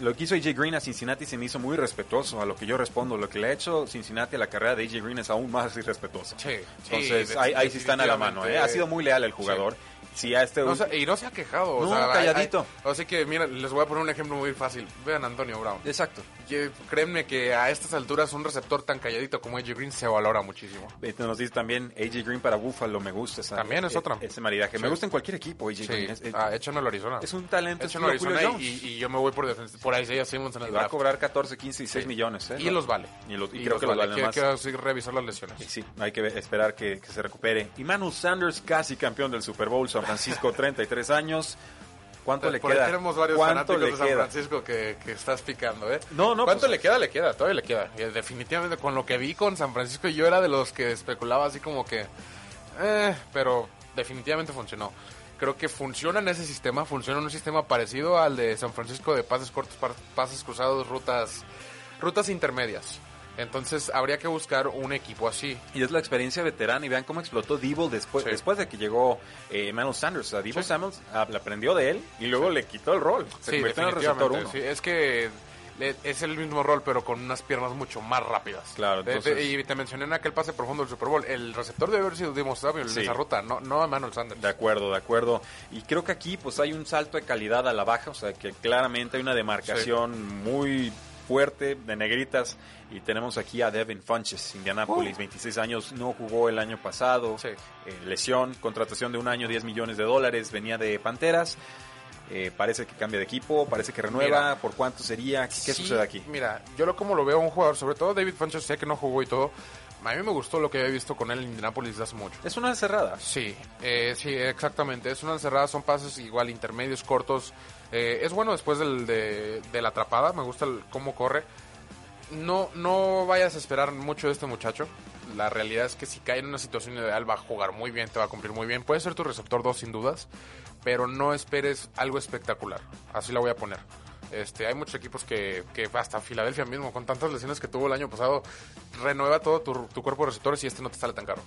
Speaker 1: lo que hizo AJ Green a Cincinnati se me hizo muy respetuoso a lo que yo respondo. Lo que le ha hecho Cincinnati a la carrera de AJ Green es aún más irrespetuoso.
Speaker 2: Sí,
Speaker 1: Entonces,
Speaker 2: sí,
Speaker 1: ahí, ahí sí están a la mano. ¿eh? Ha sido muy leal el jugador. Si a este...
Speaker 2: No, o sea, y no se ha quejado. o sea, hay-
Speaker 1: calladito.
Speaker 2: hay- así que, mira, les voy a poner un ejemplo muy fácil. Vean a Antonio Brown.
Speaker 1: Exacto.
Speaker 2: Ye- Créanme que a estas alturas un receptor tan calladito como AJ Green se valora muchísimo.
Speaker 1: Beto Nos dice también AJ Green para Buffalo, me gusta. esa-
Speaker 2: También es
Speaker 1: e-
Speaker 2: otra.
Speaker 1: Ese maridaje. Me gusta en cualquier equipo AJ
Speaker 2: Sí,
Speaker 1: Green. Es,
Speaker 2: ah, échanlo a Arizona.
Speaker 1: es un talento
Speaker 2: a
Speaker 1: estilo
Speaker 2: Arizona y,
Speaker 1: Jones.
Speaker 2: y- y yo me voy por, por Isaiah Simmons en el
Speaker 1: Y va a cobrar 14, 15 y 6
Speaker 2: Sí.
Speaker 1: millones. ¿eh?
Speaker 2: Y los vale.
Speaker 1: Y, lo- y creo
Speaker 2: los
Speaker 1: que los
Speaker 2: vale.
Speaker 1: vale
Speaker 2: Quiero- quiero revisar las lesiones.
Speaker 1: Sí, hay que esperar que, que se recupere. Y Manu Sanders, casi campeón del Super Bowl, San Francisco, 33 años. ¿Cuánto le
Speaker 2: Por ahí
Speaker 1: queda?
Speaker 2: tenemos varios
Speaker 1: ¿Cuánto
Speaker 2: fanáticos de San
Speaker 1: queda?
Speaker 2: Francisco que, que estás picando, ¿eh?
Speaker 1: No, no,
Speaker 2: ¿Cuánto
Speaker 1: pues-
Speaker 2: le queda? Le queda, todavía le queda. Definitivamente con lo que vi con San Francisco, yo era de los que especulaba así como que... Eh, pero definitivamente funcionó. Creo que funciona en ese sistema, funciona en un sistema parecido al de San Francisco de pases cortos, pases cruzados, rutas, rutas intermedias. Entonces habría que buscar un equipo así.
Speaker 1: Y es la experiencia veterana y vean cómo explotó Debo después,
Speaker 2: Sí.
Speaker 1: después de que llegó eh, Emmanuel Sanders. Sea, Debo
Speaker 2: Sí.
Speaker 1: Samuels ah, le aprendió de él y luego le quitó el rol. Se
Speaker 2: Sí,
Speaker 1: convirtió en el receptor uno.
Speaker 2: Es que es el mismo rol, pero con unas piernas mucho más rápidas.
Speaker 1: Claro, entonces-
Speaker 2: y te mencioné en aquel pase profundo del Super Bowl. El receptor debe haber sido Dimo Samuel
Speaker 1: Sí.
Speaker 2: en esa ruta, no, no Emmanuel Sanders.
Speaker 1: De acuerdo, de acuerdo. Y creo que aquí pues hay un salto de calidad a la baja, o sea que claramente hay una demarcación muy fuerte de negritas y tenemos aquí a Devin Funches, Indianapolis, 26 años, no jugó el año pasado,
Speaker 2: Uh. Sí.
Speaker 1: eh, lesión, contratación de un año, 10 millones de dólares, venía de Panteras, eh, parece que cambia de equipo, parece que renueva,
Speaker 2: Mira.
Speaker 1: ¿por cuánto sería? ¿Qué
Speaker 2: Sí,
Speaker 1: sucede aquí?
Speaker 2: Mira, yo lo como lo veo a un jugador, sobre todo David Funches, sé que no jugó y todo. A mí me gustó lo que había visto con él en Indianapolis hace mucho.
Speaker 1: Es una cerrada.
Speaker 2: Sí, eh, sí, exactamente. Es una encerrada, son pases igual intermedios, cortos. Eh, es bueno después del, de, de la atrapada, me gusta el- cómo corre. No, no vayas a esperar mucho de este muchacho. La realidad es que si cae en una situación ideal va a jugar muy bien, te va a cumplir muy bien. Puede ser tu receptor 2 sin dudas, pero no esperes algo espectacular. Así la voy a poner. Este, hay muchos equipos que, que hasta Filadelfia mismo, con tantas lesiones que tuvo el año pasado, renueva todo tu, tu cuerpo de receptores y este no te sale tan caro.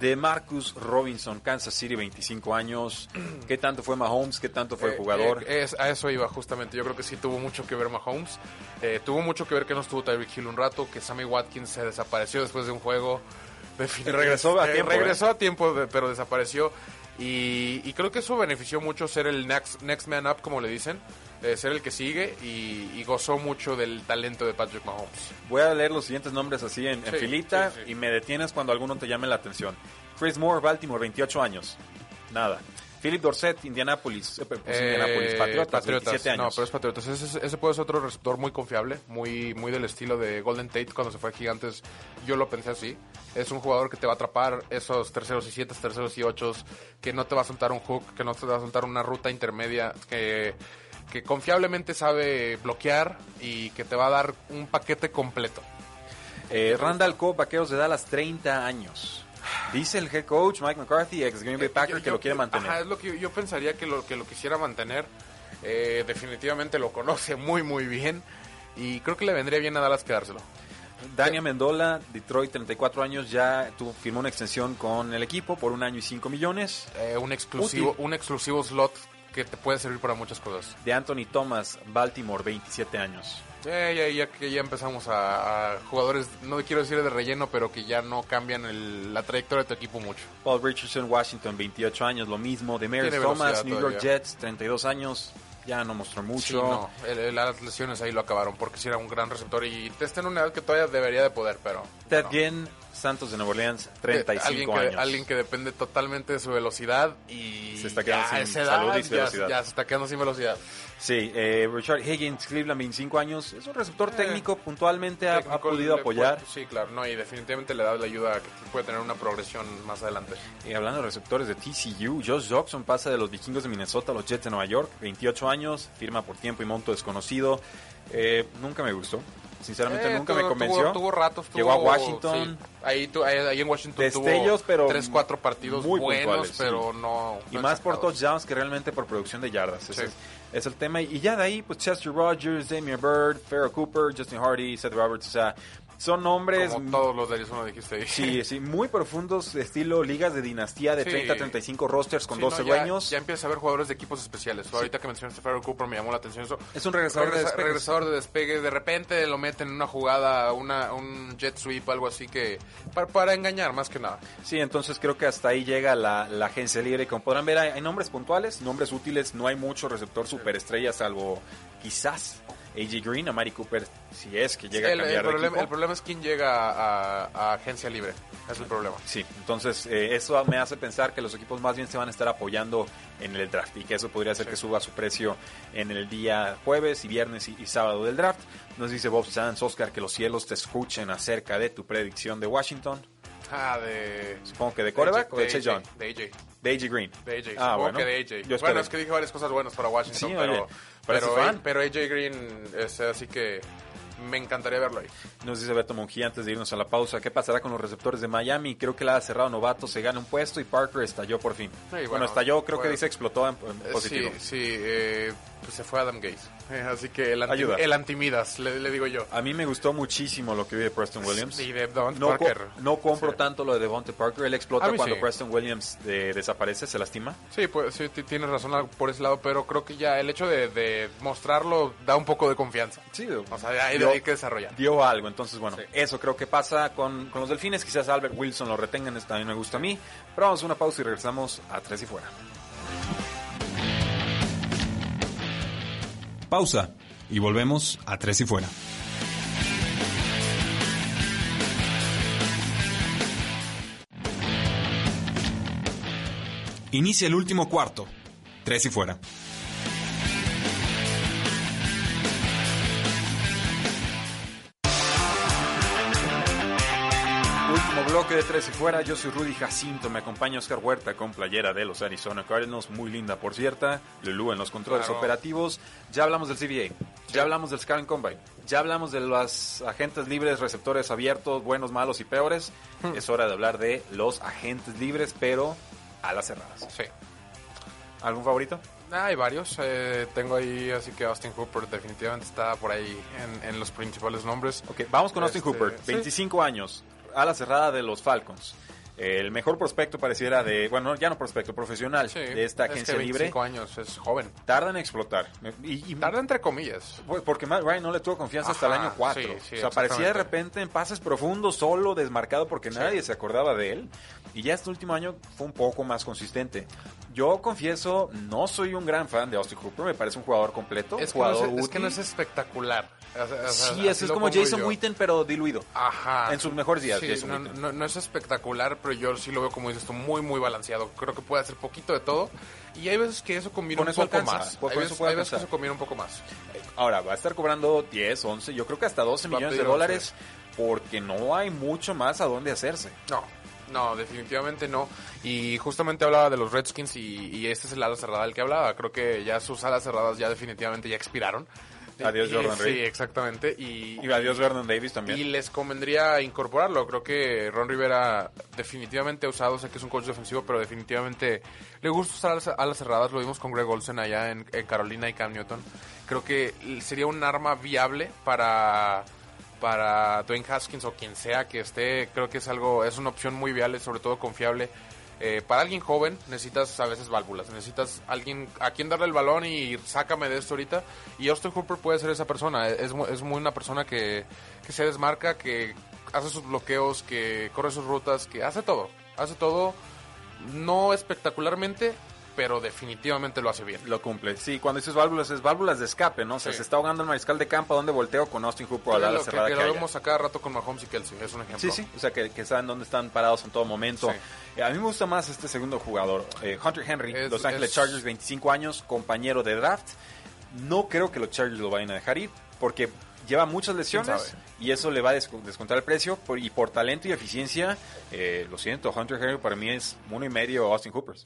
Speaker 1: De Marcus Robinson, Kansas City, 25 años. ¿Qué tanto fue Mahomes? ¿Qué tanto fue el
Speaker 2: Eh,
Speaker 1: jugador?
Speaker 2: eh, es- a eso iba justamente. Yo creo que sí tuvo mucho que ver Mahomes. Eh, tuvo mucho que ver que no estuvo Tyreek Hill un rato, que Sammy Watkins se desapareció después de un juego.
Speaker 1: Y regresó a tiempo,
Speaker 2: regresó a tiempo, pero desapareció. Y, y creo que eso benefició mucho ser el next, next man up, como le dicen. Eh, ser el que sigue y, y gozó mucho del talento de Patrick Mahomes.
Speaker 1: Voy a leer los siguientes nombres así en, filita
Speaker 2: sí, sí.
Speaker 1: y me detienes cuando alguno te llame la atención. Chris Moore, Baltimore, 28 años. Nada. Philip Dorset, Indianapolis. eh, pues,
Speaker 2: Eh,
Speaker 1: Indianapolis, Patriotas,
Speaker 2: Patriotas.
Speaker 1: 27
Speaker 2: No,
Speaker 1: años.
Speaker 2: pero es Patriotas. Ese, ese puede ser otro receptor muy confiable, muy, muy del estilo de Golden Tate cuando se fue a Gigantes. Yo lo pensé así. Es un jugador que te va a atrapar esos terceros y siete, terceros y ocho, que no te va a soltar un hook, que no te va a soltar una ruta intermedia, que que confiablemente sabe bloquear y que te va a dar un paquete completo.
Speaker 1: Eh, Randall Cobb, Vaqueros de Dallas, 30 años. Dice el head coach Mike McCarthy, ex Green Bay
Speaker 2: Eh,
Speaker 1: Packer,
Speaker 2: yo-
Speaker 1: que lo quiere mantener.
Speaker 2: Ajá, es lo que yo, pensaría que lo, que lo quisiera mantener. Eh, definitivamente lo conoce muy, muy bien. Y creo que le vendría bien a Dallas quedárselo.
Speaker 1: Daniel Mendola, Detroit, 34 años, ya tuvo, firmó una extensión con el equipo por un año y 5 millones.
Speaker 2: Eh, un, exclusivo,
Speaker 1: Útil.
Speaker 2: un exclusivo slot que te puede servir para muchas cosas.
Speaker 1: De Anthony Thomas, Baltimore, 27 años.
Speaker 2: Ya, ya, ya que ya empezamos a, a jugadores, no quiero decir de relleno, pero que ya no cambian el- la trayectoria de tu equipo mucho.
Speaker 1: Paul Richardson, Washington, 28 años, lo mismo. Demarius
Speaker 2: Tiene
Speaker 1: Thomas, New York
Speaker 2: todavía.
Speaker 1: Jets, 32 años, ya no mostró
Speaker 2: Sí,
Speaker 1: mucho.
Speaker 2: no, el- el- las lesiones ahí lo acabaron porque sí era un gran receptor y está en una edad que todavía debería de poder, pero...
Speaker 1: Ted. Ginn, Santos de Nueva Orleans, 35
Speaker 2: alguien que,
Speaker 1: años.
Speaker 2: Alguien que depende totalmente de su velocidad y
Speaker 1: Se está quedando
Speaker 2: ya
Speaker 1: sin
Speaker 2: esa
Speaker 1: salud
Speaker 2: edad
Speaker 1: y
Speaker 2: ya-
Speaker 1: velocidad.
Speaker 2: Ya, se está quedando sin velocidad.
Speaker 1: Sí, eh, Richard Higgins, Cleveland, 25 años. Es un receptor
Speaker 2: Eh,
Speaker 1: técnico, puntualmente ha, podido apoyar.
Speaker 2: puede- sí, claro, no, y definitivamente le da la ayuda que puede tener una progresión más adelante.
Speaker 1: Y hablando de receptores de TCU, Josh Jackson pasa de los vikingos de Minnesota a los Jets de Nueva York, 28 años, firma por tiempo y monto desconocido. Eh, nunca me gustó, sinceramente
Speaker 2: Eh,
Speaker 1: nunca
Speaker 2: tuvo-
Speaker 1: me convenció.
Speaker 2: Tuvo, tuvo ratos.
Speaker 1: Llegó a Washington.
Speaker 2: sí, ahí, tu- ahí, ahí en Washington
Speaker 1: Destellos,
Speaker 2: tuvo
Speaker 1: pero
Speaker 2: tres, cuatro partidos
Speaker 1: muy
Speaker 2: buenos,
Speaker 1: sí.
Speaker 2: pero no...
Speaker 1: Y más por touchdowns que realmente por producción de yardas.
Speaker 2: Sí.
Speaker 1: es, es el tema. Y ya de ahí, pues Chester Rogers, Damian Bird, Farrah Cooper, Justin Hardy, Seth Roberts. O son nombres
Speaker 2: Como todos los de Arizona dijiste ahí.
Speaker 1: Sí, sí, muy profundos, estilo ligas de dinastía de
Speaker 2: Sí.
Speaker 1: 30 a 35 rosters con
Speaker 2: Sí,
Speaker 1: 12
Speaker 2: no, ya-
Speaker 1: dueños.
Speaker 2: Ya empieza a ver jugadores de equipos especiales. Ahorita que mencionaste Farrell Cooper me llamó la atención eso.
Speaker 1: Es un regresador de
Speaker 2: Regresa- regresador de despegue. De repente lo meten en una jugada, una, un jet sweep, algo así que... Para, para engañar, más que nada.
Speaker 1: Sí, entonces creo que hasta ahí llega la, la agencia libre. Como podrán ver, hay, hay nombres puntuales, nombres útiles. No hay mucho receptor superestrella, salvo quizás AJ Green, a Mari Cooper, si es que llega
Speaker 2: el,
Speaker 1: a
Speaker 2: el
Speaker 1: cambiar de
Speaker 2: problema,
Speaker 1: equipo.
Speaker 2: el problema es quién llega a, a agencia libre. Es el problema.
Speaker 1: Sí, entonces eh, eso me hace pensar que los equipos más bien se van a estar apoyando en el draft y que eso podría hacer
Speaker 2: Sí.
Speaker 1: que suba su precio en el día jueves y viernes y, y sábado del draft. Nos dice Bob Sanz, Oscar, que los cielos te escuchen acerca de tu predicción de Washington.
Speaker 2: Ah, de...
Speaker 1: Supongo que de quarterback o de Chase Young.
Speaker 2: De AJ.
Speaker 1: De AJ Green.
Speaker 2: De AJ.
Speaker 1: Ah, bueno.
Speaker 2: que de AJ.
Speaker 1: Yo
Speaker 2: bueno, es que dije varias cosas buenas para Washington,
Speaker 1: Sí,
Speaker 2: pero,
Speaker 1: oye,
Speaker 2: pero, AJ Green, es, así que me encantaría verlo ahí.
Speaker 1: Nos dice Beto Monjía antes de irnos a la pausa, ¿qué pasará con los receptores de Miami? Creo que la ha cerrado novato, se gana un puesto y Parker estalló por fin.
Speaker 2: bueno,
Speaker 1: bueno, estalló, creo que dice explotó en, en
Speaker 2: Eh,
Speaker 1: positivo.
Speaker 2: Sí, sí, eh, pues se fue Adam Gates. Eh, así que el, anti,
Speaker 1: Ayuda.
Speaker 2: el antimidas, le, le digo yo.
Speaker 1: A mí me gustó muchísimo lo que vi de Preston Williams.
Speaker 2: Y de Devontae
Speaker 1: No, co-
Speaker 2: Parker.
Speaker 1: no compro
Speaker 2: Sí.
Speaker 1: tanto lo de Devontae Parker. Él explota cuando
Speaker 2: sí.
Speaker 1: Preston Williams eh, desaparece, se lastima.
Speaker 2: Sí, pues sí, ti- tienes razón por ese lado, pero creo que ya el hecho de, de mostrarlo da un poco de confianza.
Speaker 1: Sí,
Speaker 2: O sea, hay,
Speaker 1: dio,
Speaker 2: hay que desarrollar.
Speaker 1: dio algo. Entonces, bueno, eso creo que pasa con, con los delfines. Quizás Albert Wilson lo retengan, también me gusta a mí. Pero vamos a una pausa y regresamos a Tres y Fuera.
Speaker 3: Pausa y volvemos a Tres y Fuera. Inicia el último cuarto. Tres y Fuera.
Speaker 1: Bloque de Tres y Fuera. Yo soy Rudy Jacinto. Me acompaña Oscar Huerta con playera de los Arizona Cardinals. Muy linda, por cierta. Lulú en los controles
Speaker 2: Claro.
Speaker 1: operativos. Ya hablamos del CBA. Ya hablamos del Scouting Combine. Ya hablamos de los agentes libres, receptores abiertos, buenos, malos y peores. Es hora de hablar de los agentes libres, pero a las cerradas.
Speaker 2: Sí.
Speaker 1: ¿Algún favorito?
Speaker 2: Ah, hay varios. eh, tengo ahí, así que Austin Hooper definitivamente está por ahí en, en los principales nombres.
Speaker 1: Ok, vamos con Austin
Speaker 2: Este,
Speaker 1: Hooper.
Speaker 2: sí.
Speaker 1: 25 años, a la cerrada de los Falcons. El mejor prospecto pareciera de, bueno, ya no prospecto, profesional
Speaker 2: Sí,
Speaker 1: de esta
Speaker 2: es
Speaker 1: agencia
Speaker 2: que
Speaker 1: libre.
Speaker 2: 25 años, es joven.
Speaker 1: Tarda en explotar. Y, y-
Speaker 2: Tarda entre comillas.
Speaker 1: Porque Matt Ryan no le tuvo confianza hasta el
Speaker 2: Ajá,
Speaker 1: año 4.
Speaker 2: sí, sí,
Speaker 1: o sea, aparecía de repente en pases profundos, solo, desmarcado, porque nadie se acordaba de él. Y ya este último año fue un poco más consistente. Yo confieso, no soy un gran fan de Austin Hooper, me parece un jugador completo,
Speaker 2: Es que, no
Speaker 1: jugador
Speaker 2: es, es que no es espectacular. O sea,
Speaker 1: Sí,
Speaker 2: así
Speaker 1: es, como Jason
Speaker 2: yo.
Speaker 1: Witten, pero diluido.
Speaker 2: Ajá.
Speaker 1: En sus mejores días,
Speaker 2: Sí,
Speaker 1: Jason
Speaker 2: no,
Speaker 1: Witten.
Speaker 2: no- no es espectacular, pero yo sí lo veo, como dices tú, muy, muy balanceado. Creo que puede hacer poquito de todo. Y hay veces que eso combina
Speaker 1: Con
Speaker 2: un
Speaker 1: eso
Speaker 2: poco
Speaker 1: alcanza,
Speaker 2: más. hay veces, hay veces que eso combina un poco más.
Speaker 1: Ahora, va a estar cobrando 10, 11, yo creo que hasta 12
Speaker 2: Va a
Speaker 1: millones de
Speaker 2: pedir 11.
Speaker 1: dólares, porque no hay mucho más a dónde hacerse.
Speaker 2: No. No, definitivamente no. Y justamente hablaba de los Redskins y, y este es el ala cerrada del que hablaba. Creo que ya sus alas cerradas ya definitivamente ya expiraron.
Speaker 1: Adiós, Jordan
Speaker 2: Sí, exactamente. Y,
Speaker 1: Y adiós Vernon Davis también.
Speaker 2: y les convendría incorporarlo. Creo que Ron Rivera definitivamente ha usado, sé que es un coach defensivo, pero definitivamente le gusta usar alas, alas cerradas. Lo vimos con Greg Olsen allá en, en Carolina y Cam Newton. Creo que sería un arma viable para para Dwayne Haskins o quien sea que esté. Creo que es algo, es una opción muy viable, sobre todo confiable. Eh, para alguien joven necesitas a veces válvulas, necesitas alguien a quien darle el balón y sácame de esto ahorita. Y Austin Hooper puede ser esa persona, es, mu- es muy una persona que, que se desmarca, que hace sus bloqueos, que corre sus rutas, que hace todo, hace todo, no espectacularmente, pero definitivamente lo hace bien.
Speaker 1: Lo cumple. Sí, cuando dices válvulas, es válvulas de escape, ¿no? O sea,
Speaker 2: Sí.
Speaker 1: se está ahogando el mariscal de campo, ¿a dónde volteo con Austin Hooper a la ala
Speaker 2: que,
Speaker 1: cerrada
Speaker 2: que
Speaker 1: que
Speaker 2: lo vemos a cada rato con Mahomes y Kelsey, es un ejemplo.
Speaker 1: Sí, sí, o sea, que, que saben dónde están parados en todo momento.
Speaker 2: Sí.
Speaker 1: Eh, a mí me gusta más este segundo jugador, eh, Hunter Henry,
Speaker 2: Es-
Speaker 1: Los Ángeles
Speaker 2: es-
Speaker 1: Chargers, 25 años, compañero de draft. No creo que los Chargers lo vayan a dejar ir, porque lleva muchas lesiones y eso le va a descontar el precio. Por- y por talento y eficiencia, eh, lo siento, Hunter Henry para mí es uno y medio Austin Hoopers.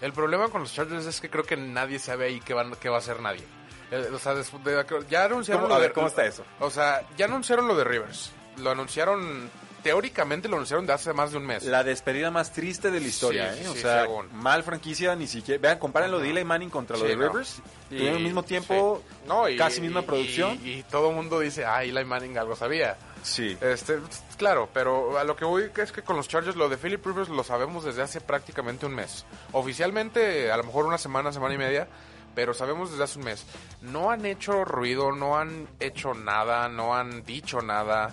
Speaker 2: El problema con los Chargers es que creo que nadie sabe ahí qué, van, qué va a hacer nadie. Eh, o sea, después de- ya anunciaron
Speaker 1: ¿Cómo-
Speaker 2: lo
Speaker 1: a
Speaker 2: de-
Speaker 1: ver, ¿cómo está eso?
Speaker 2: O sea, ya anunciaron lo de Rivers. Lo anunciaron, teóricamente lo anunciaron de hace más de un mes.
Speaker 1: La despedida más triste de la historia,
Speaker 2: Sí,
Speaker 1: ¿eh?
Speaker 2: sí,
Speaker 1: o sea,
Speaker 2: según.
Speaker 1: mal franquicia, ni siquiera. Vean, comparen lo de Eli Manning contra lo de
Speaker 2: no.
Speaker 1: Rivers.
Speaker 2: Y-
Speaker 1: Tuvieron al mismo tiempo.
Speaker 2: No, y-
Speaker 1: casi misma
Speaker 2: y-
Speaker 1: producción.
Speaker 2: Y, y todo el mundo dice, ah, Eli Manning algo sabía.
Speaker 1: sí.
Speaker 2: Este, claro, pero a lo que voy es que con los Chargers lo de Philip Rivers lo sabemos desde hace prácticamente un mes. Oficialmente, a lo mejor una semana, semana y media, pero sabemos desde hace un mes. No han hecho ruido, no han hecho nada, no han dicho nada.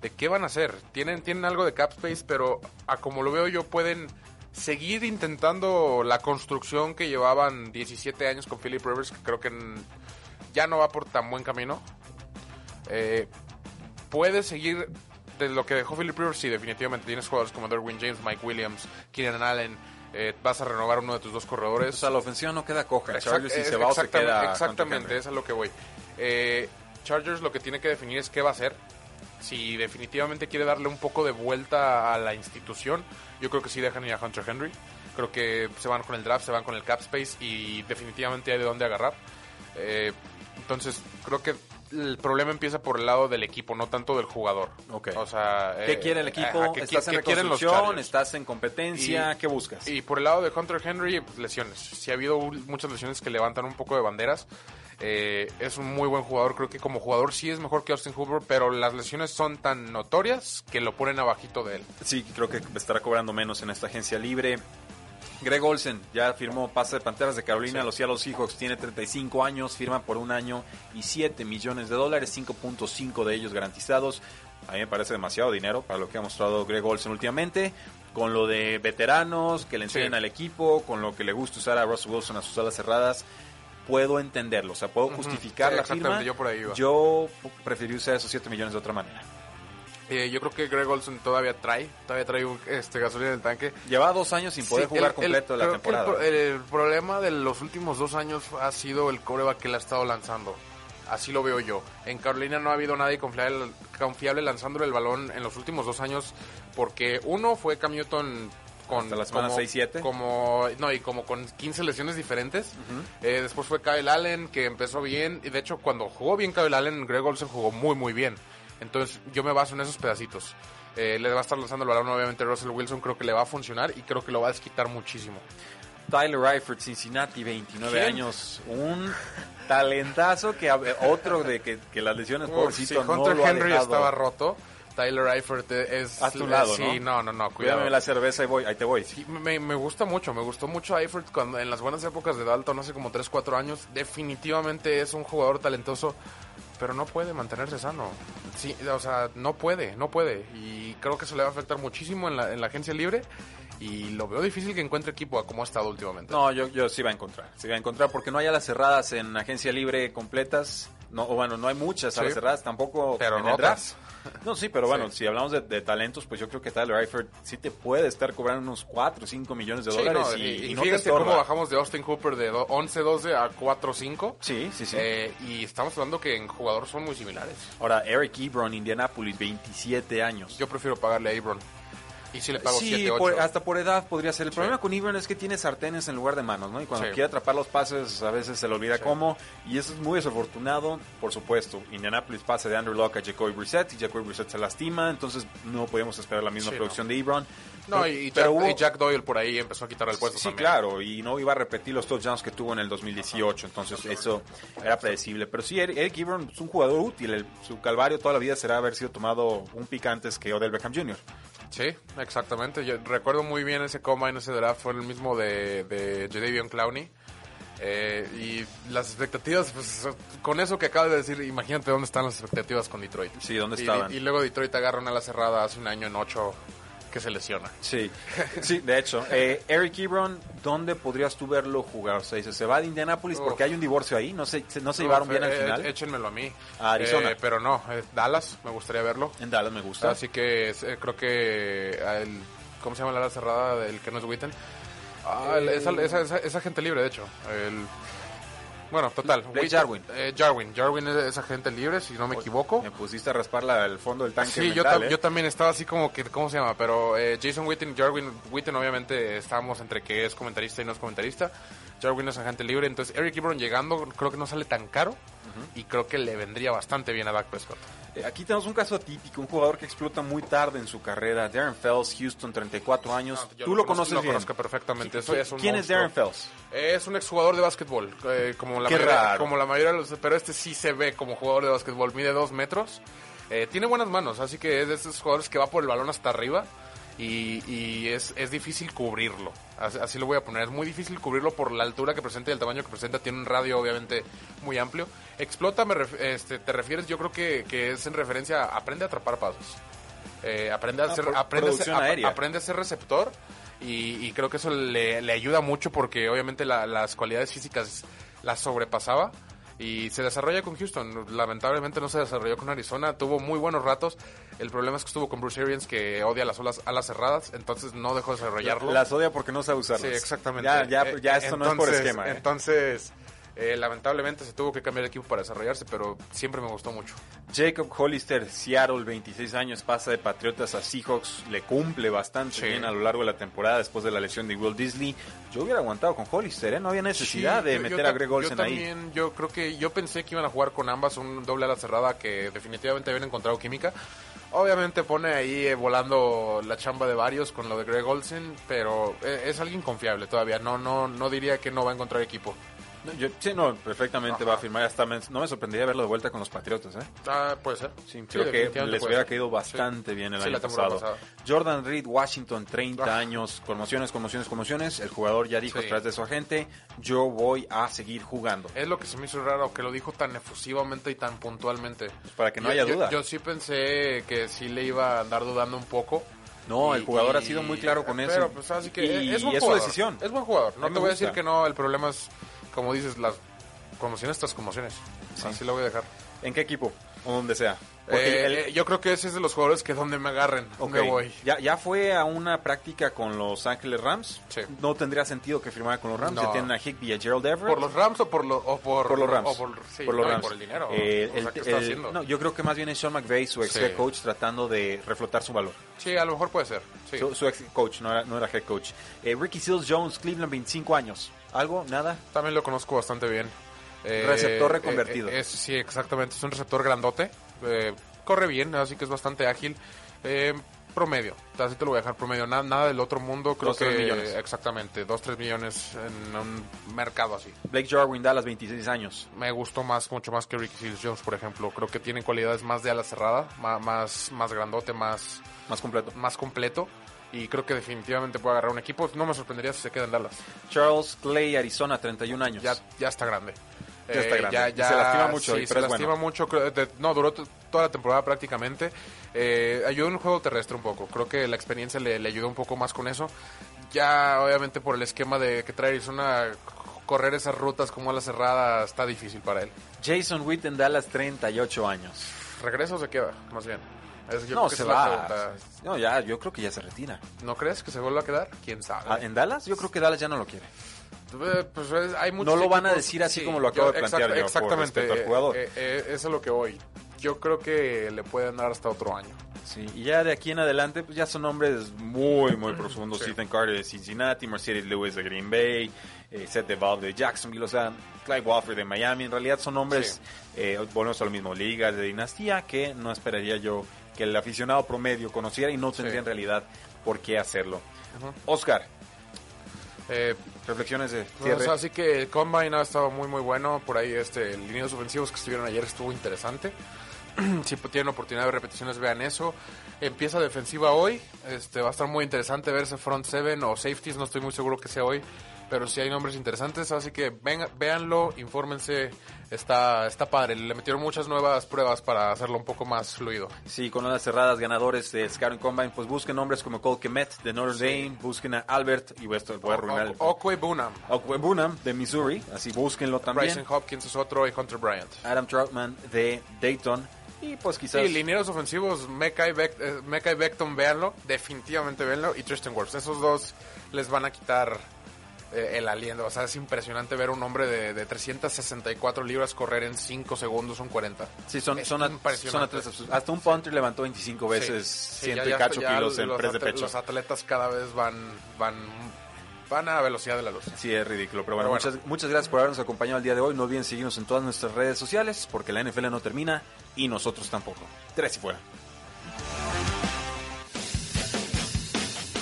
Speaker 2: ¿De qué van a hacer? Tienen, tienen algo de cap space, pero a como lo veo yo pueden seguir intentando la construcción que llevaban 17 años con Philip Rivers, que creo que ya no va por tan buen camino. Eh, puedes seguir de lo que dejó Philip Rivers, sí, definitivamente tienes jugadores como Derwin James, Mike Williams, Keenan Allen, eh, vas a renovar uno de tus dos corredores.
Speaker 1: O sea, la ofensiva no queda coja.
Speaker 2: Exact-
Speaker 1: Chargers si se va o se
Speaker 2: exactamente,
Speaker 1: queda.
Speaker 2: Exactamente, es a lo que voy. Eh, Chargers lo que tiene que definir es qué va a hacer. Si definitivamente quiere darle un poco de vuelta a la institución, yo creo que sí dejan ir a Hunter Henry. Creo que se van con el draft, se van con el cap space y definitivamente hay de dónde agarrar. Eh, entonces, creo que el problema empieza por el lado del equipo, no tanto del jugador.
Speaker 1: Ok.
Speaker 2: O sea,
Speaker 1: ¿Qué
Speaker 2: eh,
Speaker 1: quiere el equipo?
Speaker 2: ajá, ¿qué-
Speaker 1: ¿Estás
Speaker 2: qué
Speaker 1: en reconstrucción? ¿Estás en competencia?
Speaker 2: Y-
Speaker 1: ¿Qué buscas?
Speaker 2: Y por el lado de Hunter Henry, pues, lesiones. Si ha habido muchas lesiones que levantan un poco de banderas. Eh, es un muy buen jugador. Creo que como jugador sí es mejor que Austin Hooper, pero las lesiones son tan notorias que lo ponen abajito de él.
Speaker 1: Sí, creo que estará cobrando menos en esta agencia libre. Greg Olsen ya firmó pase de Panteras de Carolina a los Seattle Seahawks. Tiene 35 años, firma por un año y 7 millones de dólares, 5.5 de ellos garantizados. A mí me parece demasiado dinero para lo que ha mostrado Greg Olsen últimamente. Con lo de veteranos que le enseñan
Speaker 2: Sí.
Speaker 1: al equipo, con lo que le gusta usar a Russell Wilson a sus alas cerradas, puedo entenderlo. O sea, puedo justificar
Speaker 2: Sí,
Speaker 1: la firma.
Speaker 2: yo por ahí iba.
Speaker 1: Yo preferí usar esos 7 millones de otra manera.
Speaker 2: Eh, yo creo que Greg Olson todavía trae, todavía trae un, este, gasolina en el tanque.
Speaker 1: Lleva dos años sin poder
Speaker 2: Sí,
Speaker 1: jugar
Speaker 2: el-
Speaker 1: completo
Speaker 2: el-
Speaker 1: la
Speaker 2: el
Speaker 1: temporada.
Speaker 2: El, problema de los últimos dos años ha sido el coreback que le ha estado lanzando. Así lo veo yo. En Carolina no ha habido nadie confiable, confiable lanzándole el balón en los últimos dos años porque uno fue Cam Newton con
Speaker 1: Hasta la semana
Speaker 2: como-
Speaker 1: 6-7.
Speaker 2: como no y como con 15 lesiones diferentes. Eh, después fue Kyle Allen que empezó bien y de hecho cuando jugó bien Kyle Allen, Greg Olsen jugó muy muy bien. Entonces yo me baso en esos pedacitos. Eh, le va a estar lanzando el balón obviamente Russell Wilson, creo que le va a funcionar y creo que lo va a desquitar muchísimo.
Speaker 1: Tyler Eifert, Cincinnati, 29
Speaker 2: ¿Quién?
Speaker 1: años. Un talentazo que otro de que, que las lesiones,
Speaker 2: Uf,
Speaker 1: pobrecito, no lo ha
Speaker 2: Henry estaba roto, Tyler Eifert es...
Speaker 1: Haz tu lado,
Speaker 2: sí,
Speaker 1: ¿no?
Speaker 2: no, no, no, cuidado.
Speaker 1: Cuídame la cerveza y voy, ahí te voy.
Speaker 2: Sí, me, me gusta mucho, me gustó mucho Eifert cuando, en las buenas épocas de Dalton, hace como 3, 4 años. Definitivamente es un jugador talentoso, pero no puede mantenerse sano. Sí, o sea, no puede, no puede. Y creo que eso le va a afectar muchísimo en la, en la agencia libre. Y lo veo difícil que encuentre equipo a como ha estado últimamente.
Speaker 1: No, yo, yo sí va a encontrar. Sí va a encontrar porque no hay alas cerradas en agencia libre completas. No, o bueno, no hay muchas
Speaker 2: Sí.
Speaker 1: alas cerradas tampoco
Speaker 2: Pero
Speaker 1: en el draft. No, sí, pero bueno,
Speaker 2: Sí.
Speaker 1: si hablamos de, de talentos, pues yo creo que Tyler Eifert sí te puede estar cobrando unos 4 o 5 millones de
Speaker 2: Sí,
Speaker 1: dólares
Speaker 2: no,
Speaker 1: y,
Speaker 2: y,
Speaker 1: no
Speaker 2: fíjate cómo bajamos de Austin Hooper de do- 11-12 a 4-5.
Speaker 1: Sí, sí, sí.
Speaker 2: Eh, y estamos hablando que en jugadores son muy similares.
Speaker 1: Ahora, Eric Ebron, Indianapolis, 27 años.
Speaker 2: Yo prefiero pagarle a Abron. Y si le pago
Speaker 1: Sí,
Speaker 2: 7, 8.
Speaker 1: por- hasta por edad podría ser. El
Speaker 2: Sí.
Speaker 1: problema con Ebron es que tiene sartenes en lugar de manos, ¿no? Y cuando
Speaker 2: Sí.
Speaker 1: quiere atrapar los pases, a veces se le olvida cómo. Y eso es muy desafortunado, por supuesto. Indianapolis pasa de Andrew Locke a Jacoby Brissett y Jacoby Brissett se lastima, entonces no podemos esperar la misma producción de Ebron.
Speaker 2: No,
Speaker 1: Pero-
Speaker 2: y,
Speaker 1: pero
Speaker 2: Jack,
Speaker 1: hubo-
Speaker 2: y Jack Doyle por ahí empezó a quitar el puesto
Speaker 1: Sí,
Speaker 2: también.
Speaker 1: claro, y no iba a repetir los touchdowns que tuvo en el 2018, entonces eso era predecible. Pero sí, Eric Eric Ebron es un jugador útil, el- su calvario toda la vida será haber sido tomado un pick antes que Odell Beckham Jr.
Speaker 2: Sí, exactamente. Yo recuerdo muy bien ese combine, ese draft, fue el mismo de, de Jadavion Clowney. Eh, y las expectativas, pues con eso que acabas de decir, imagínate dónde están las expectativas con Detroit.
Speaker 1: Sí, ¿dónde
Speaker 2: Y-
Speaker 1: estaban?
Speaker 2: Y, luego Detroit agarra una ala cerrada hace un año en ocho que se lesiona.
Speaker 1: Sí, sí, de hecho. Eh, Eric Ebron, ¿dónde podrías tú verlo jugar? O sea, dice, se va de Indianapolis
Speaker 2: Uf.
Speaker 1: porque hay un divorcio ahí, no se, no se llevaron bien al
Speaker 2: Eh, eh,
Speaker 1: final.
Speaker 2: Échenmelo a mí.
Speaker 1: A Arizona.
Speaker 2: Eh, pero no, eh, Dallas, me gustaría verlo.
Speaker 1: En Dallas me gusta.
Speaker 2: Así que eh, creo que el, ¿cómo se llama la ala cerrada del que no es Witten? Ah, el- esa, esa, esa- esa gente libre, de hecho. El, bueno, total.
Speaker 1: Blake Jarwin.
Speaker 2: eh, Jarwin. Jarwin es esa gente libre, si no me equivoco.
Speaker 1: Me pusiste a raspar la- el fondo del tanque
Speaker 2: Sí, yo,
Speaker 1: ¿eh?
Speaker 2: yo también estaba así como que, ¿cómo se llama? Pero eh, Jason Witten y Jarwin, Witten obviamente estábamos entre que es comentarista y no es comentarista. Jarwin es agente libre, entonces Eric Ebron llegando creo que no sale tan caro y creo que le vendría bastante bien a Dak Prescott.
Speaker 1: Eh, Aquí tenemos un caso atípico, un jugador que explota muy tarde en su carrera. Darren Fells, Houston, 34 años.
Speaker 2: Ah, yo
Speaker 1: tú lo,
Speaker 2: conozco-
Speaker 1: conoces
Speaker 2: lo
Speaker 1: bien.
Speaker 2: conozco perfectamente.
Speaker 1: ¿Qui-
Speaker 2: Eso es un
Speaker 1: ¿Quién es. Darren Fells?
Speaker 2: Es un exjugador de básquetbol, eh, como, la
Speaker 1: Qué
Speaker 2: mayoría,
Speaker 1: raro.
Speaker 2: como la mayoría de los... Pero este sí se ve como jugador de básquetbol, mide dos metros. Eh, tiene buenas manos, así que es de esos jugadores que va por el balón hasta arriba y, y es, es difícil cubrirlo. Así, así lo voy a poner. Es muy difícil cubrirlo por la altura que presenta y el tamaño que presenta. Tiene un radio obviamente muy amplio. Explota, me ref- este, te refieres, yo creo que, que es en referencia a aprende a atrapar pasos. Eh, aprende, a
Speaker 1: Ah,
Speaker 2: ser, aprende, a ser,
Speaker 1: producción
Speaker 2: ap-
Speaker 1: aérea.
Speaker 2: aprende a ser receptor y, y creo que eso le, le ayuda mucho porque obviamente la- las cualidades físicas las sobrepasaba y se desarrolla con Houston. Lamentablemente no se desarrolló con Arizona. Tuvo muy buenos ratos. El problema es que estuvo con Bruce Arians que odia las olas, alas cerradas, entonces no dejó de desarrollarlo.
Speaker 1: Las odia porque no sabe usarlas.
Speaker 2: Sí, exactamente.
Speaker 1: Ya, ya,
Speaker 2: Eh,
Speaker 1: ya esto no es por esquema. ¿eh?
Speaker 2: Entonces, eh, lamentablemente se tuvo que cambiar de equipo para desarrollarse, pero siempre me gustó mucho.
Speaker 1: Jacob Hollister, Seattle, 26 años, pasa de Patriotas a Seahawks, le cumple bastante
Speaker 2: Sí.
Speaker 1: bien a lo largo de la temporada después de la lesión de Will Disley. Yo hubiera aguantado con Hollister, ¿eh? no había necesidad
Speaker 2: Sí,
Speaker 1: de
Speaker 2: yo-
Speaker 1: meter
Speaker 2: yo
Speaker 1: a Greg Olsen
Speaker 2: yo
Speaker 1: ahí.
Speaker 2: también, Yo creo que yo pensé que iban a jugar con ambas un doble ala cerrada que definitivamente habían encontrado química. Obviamente pone ahí eh, volando la chamba de varios con lo de Greg Olsen, pero eh, es alguien confiable todavía. No, no, no diría que no va a encontrar equipo.
Speaker 1: No, yo- sí, no, perfectamente
Speaker 2: Ajá.
Speaker 1: va a firmar. Hasta me- no me sorprendería verlo de vuelta con los Patriotas, ¿eh?
Speaker 2: Ah, puede ser.
Speaker 1: Sí, creo que les hubiera caído bastante
Speaker 2: Sí.
Speaker 1: bien el
Speaker 2: Sí,
Speaker 1: año pasado.
Speaker 2: pasada.
Speaker 1: Jordan Reed, Washington, 30
Speaker 2: Ah.
Speaker 1: años, conmociones, conmociones, conmociones. El jugador ya dijo tras de su agente, yo voy a seguir jugando.
Speaker 2: Es lo que se me hizo raro, que lo dijo tan efusivamente y tan puntualmente.
Speaker 1: para que no
Speaker 2: Yo-
Speaker 1: haya duda.
Speaker 2: Yo, sí pensé que sí le iba a andar dudando un poco.
Speaker 1: No,
Speaker 2: Y-
Speaker 1: el jugador ha sido muy claro con
Speaker 2: pero,
Speaker 1: eso.
Speaker 2: pues así que
Speaker 1: Y
Speaker 2: es, buen
Speaker 1: es su decisión.
Speaker 2: Es buen jugador. No te voy a decir que no, el problema es, como dices, las conmociones tras conmociones.
Speaker 1: Sí.
Speaker 2: Así lo voy a dejar.
Speaker 1: ¿En qué equipo? O donde sea.
Speaker 2: Eh,
Speaker 1: el-
Speaker 2: yo creo que ese es de los jugadores que donde me agarren,
Speaker 1: Ok.
Speaker 2: me voy.
Speaker 1: ¿Ya, ¿Ya fue a una práctica con los Ángeles Rams?
Speaker 2: Sí.
Speaker 1: No tendría sentido que firmara con los Rams.
Speaker 2: No.
Speaker 1: Ya tienen a Higby y a Gerald Everett.
Speaker 2: ¿Por los Rams o por, lo- o por,
Speaker 1: Por los Rams.
Speaker 2: o por, sí,
Speaker 1: por los
Speaker 2: no,
Speaker 1: Rams.
Speaker 2: por el dinero.
Speaker 1: Eh,
Speaker 2: O sea,
Speaker 1: el-
Speaker 2: ¿qué está
Speaker 1: el-
Speaker 2: haciendo?
Speaker 1: No, yo creo que más bien es Sean McVay, su ex
Speaker 2: Sí.
Speaker 1: head coach, tratando de reflotar su valor.
Speaker 2: Sí, a lo mejor puede ser.
Speaker 1: Su ex coach, no era, no era head coach. Eh, Ricky Seals Jones, Cleveland, 25 años. ¿Algo? ¿Nada?
Speaker 2: También lo conozco bastante bien. Eh,
Speaker 1: Receptor
Speaker 2: eh,
Speaker 1: reconvertido.
Speaker 2: eh, es- sí, exactamente. Es un receptor grandote. eh, corre bien, así que es bastante ágil. Promedio. Así te lo voy a dejar promedio. Nada, nada del otro mundo. Creo
Speaker 1: Dos, tres
Speaker 2: que
Speaker 1: millones.
Speaker 2: exactamente. Dos, tres millones en un mercado así.
Speaker 1: Blake Jarwin, Dallas, 26 años.
Speaker 2: Me gustó más, mucho más que Ricky Seals Jones, por ejemplo. Creo que tiene cualidades más de ala cerrada, ma- más, más grandote, más,
Speaker 1: Más completo.
Speaker 2: más completo. Y creo que definitivamente puede agarrar un equipo. No me sorprendería si se queda en Dallas.
Speaker 1: Charles Clay, Arizona, 31 años.
Speaker 2: ya, ya está grande. Eh,
Speaker 1: Ya está grande.
Speaker 2: Ya,
Speaker 1: Y
Speaker 2: ya-
Speaker 1: se lastima mucho,
Speaker 2: sí, se
Speaker 1: pero es
Speaker 2: lastima
Speaker 1: bueno.
Speaker 2: mucho. no, duró toda la temporada prácticamente. Eh, ayudó en el juego terrestre un poco. Creo que la experiencia le, le ayudó un poco más con eso. Ya, obviamente, por el esquema de que trae Arizona, correr esas rutas como a la cerrada está difícil para él.
Speaker 1: Jason Witten, Dallas, 38 años.
Speaker 2: ¿Regresa o se queda? Más bien. Es- yo creo
Speaker 1: no,
Speaker 2: que
Speaker 1: se va. No, ya, yo creo que ya se retira.
Speaker 2: ¿No crees que se vuelva a quedar? ¿Quién sabe?
Speaker 1: Ah, ¿En Dallas? Yo creo que Dallas ya no lo quiere.
Speaker 2: Eh, Pues hay muchos
Speaker 1: No lo van a decir así como lo acabo de plantear yo,
Speaker 2: Exactamente.
Speaker 1: al jugador.
Speaker 2: eh, eh, eso es lo que voy. Yo creo que le pueden dar hasta otro año.
Speaker 1: Sí, y ya de aquí en adelante, pues ya son nombres muy, muy profundos. Ethan Carter de Cincinnati, Mercedes Lewis de Green Bay, Seth DeValve de Jacksonville, o sea, Clyde Walford de Miami. En realidad son nombres, eh, volvemos a lo mismo, ligas de dinastía que no esperaría yo que el aficionado promedio conociera y no tendría
Speaker 2: Sí.
Speaker 1: en realidad por qué hacerlo. Oscar,
Speaker 2: Eh,
Speaker 1: reflexiones de
Speaker 2: No,
Speaker 1: cierre.
Speaker 2: sea, así que el Combine ha estado muy muy bueno. Por ahí este lineos ofensivos que estuvieron ayer estuvo interesante. si tienen oportunidad de repeticiones, vean eso. Empieza defensiva hoy. Este va a estar muy interesante ver ese front seven o safeties. No estoy muy seguro que sea hoy. Pero sí hay nombres interesantes, así que venga, véanlo, infórmense, está, está padre. Le metieron muchas nuevas pruebas para hacerlo un poco más fluido.
Speaker 1: Sí, con las cerradas ganadores de Scouting Combine, pues busquen nombres como Cole Kemet de Notre Dame, busquen a Albert, y esto voy a
Speaker 2: Okwe Bunam,
Speaker 1: Okwebunam de Missouri, así búsquenlo también.
Speaker 2: Bryson Hopkins es otro y Hunter Bryant.
Speaker 1: Adam Troutman de Dayton. Y pues quizás.
Speaker 2: Sí, linieros ofensivos, Mecca y, Beck- eh, Mecca y Beckton, véanlo, definitivamente véanlo, y Tristan Wirfs. Esos dos les van a quitar eh, el aliento. O sea, es impresionante ver un hombre de, de 364 libras correr en 5 segundos, un 40.
Speaker 1: sí, son,
Speaker 2: es
Speaker 1: son, a- son atletas. Hasta un punter levantó 25 veces
Speaker 2: Sí, sí,
Speaker 1: ciento
Speaker 2: ya-
Speaker 1: y
Speaker 2: ya-
Speaker 1: cacho kilos en press de pecho.
Speaker 2: Los atletas cada vez van, van, van a velocidad de la luz.
Speaker 1: Sí, es ridículo. Pero bueno,
Speaker 2: Pero bueno.
Speaker 1: Muchas, muchas gracias por habernos acompañado el día de hoy. No olviden seguirnos en todas nuestras redes sociales porque la NFL no termina y nosotros tampoco. Tres y fuera.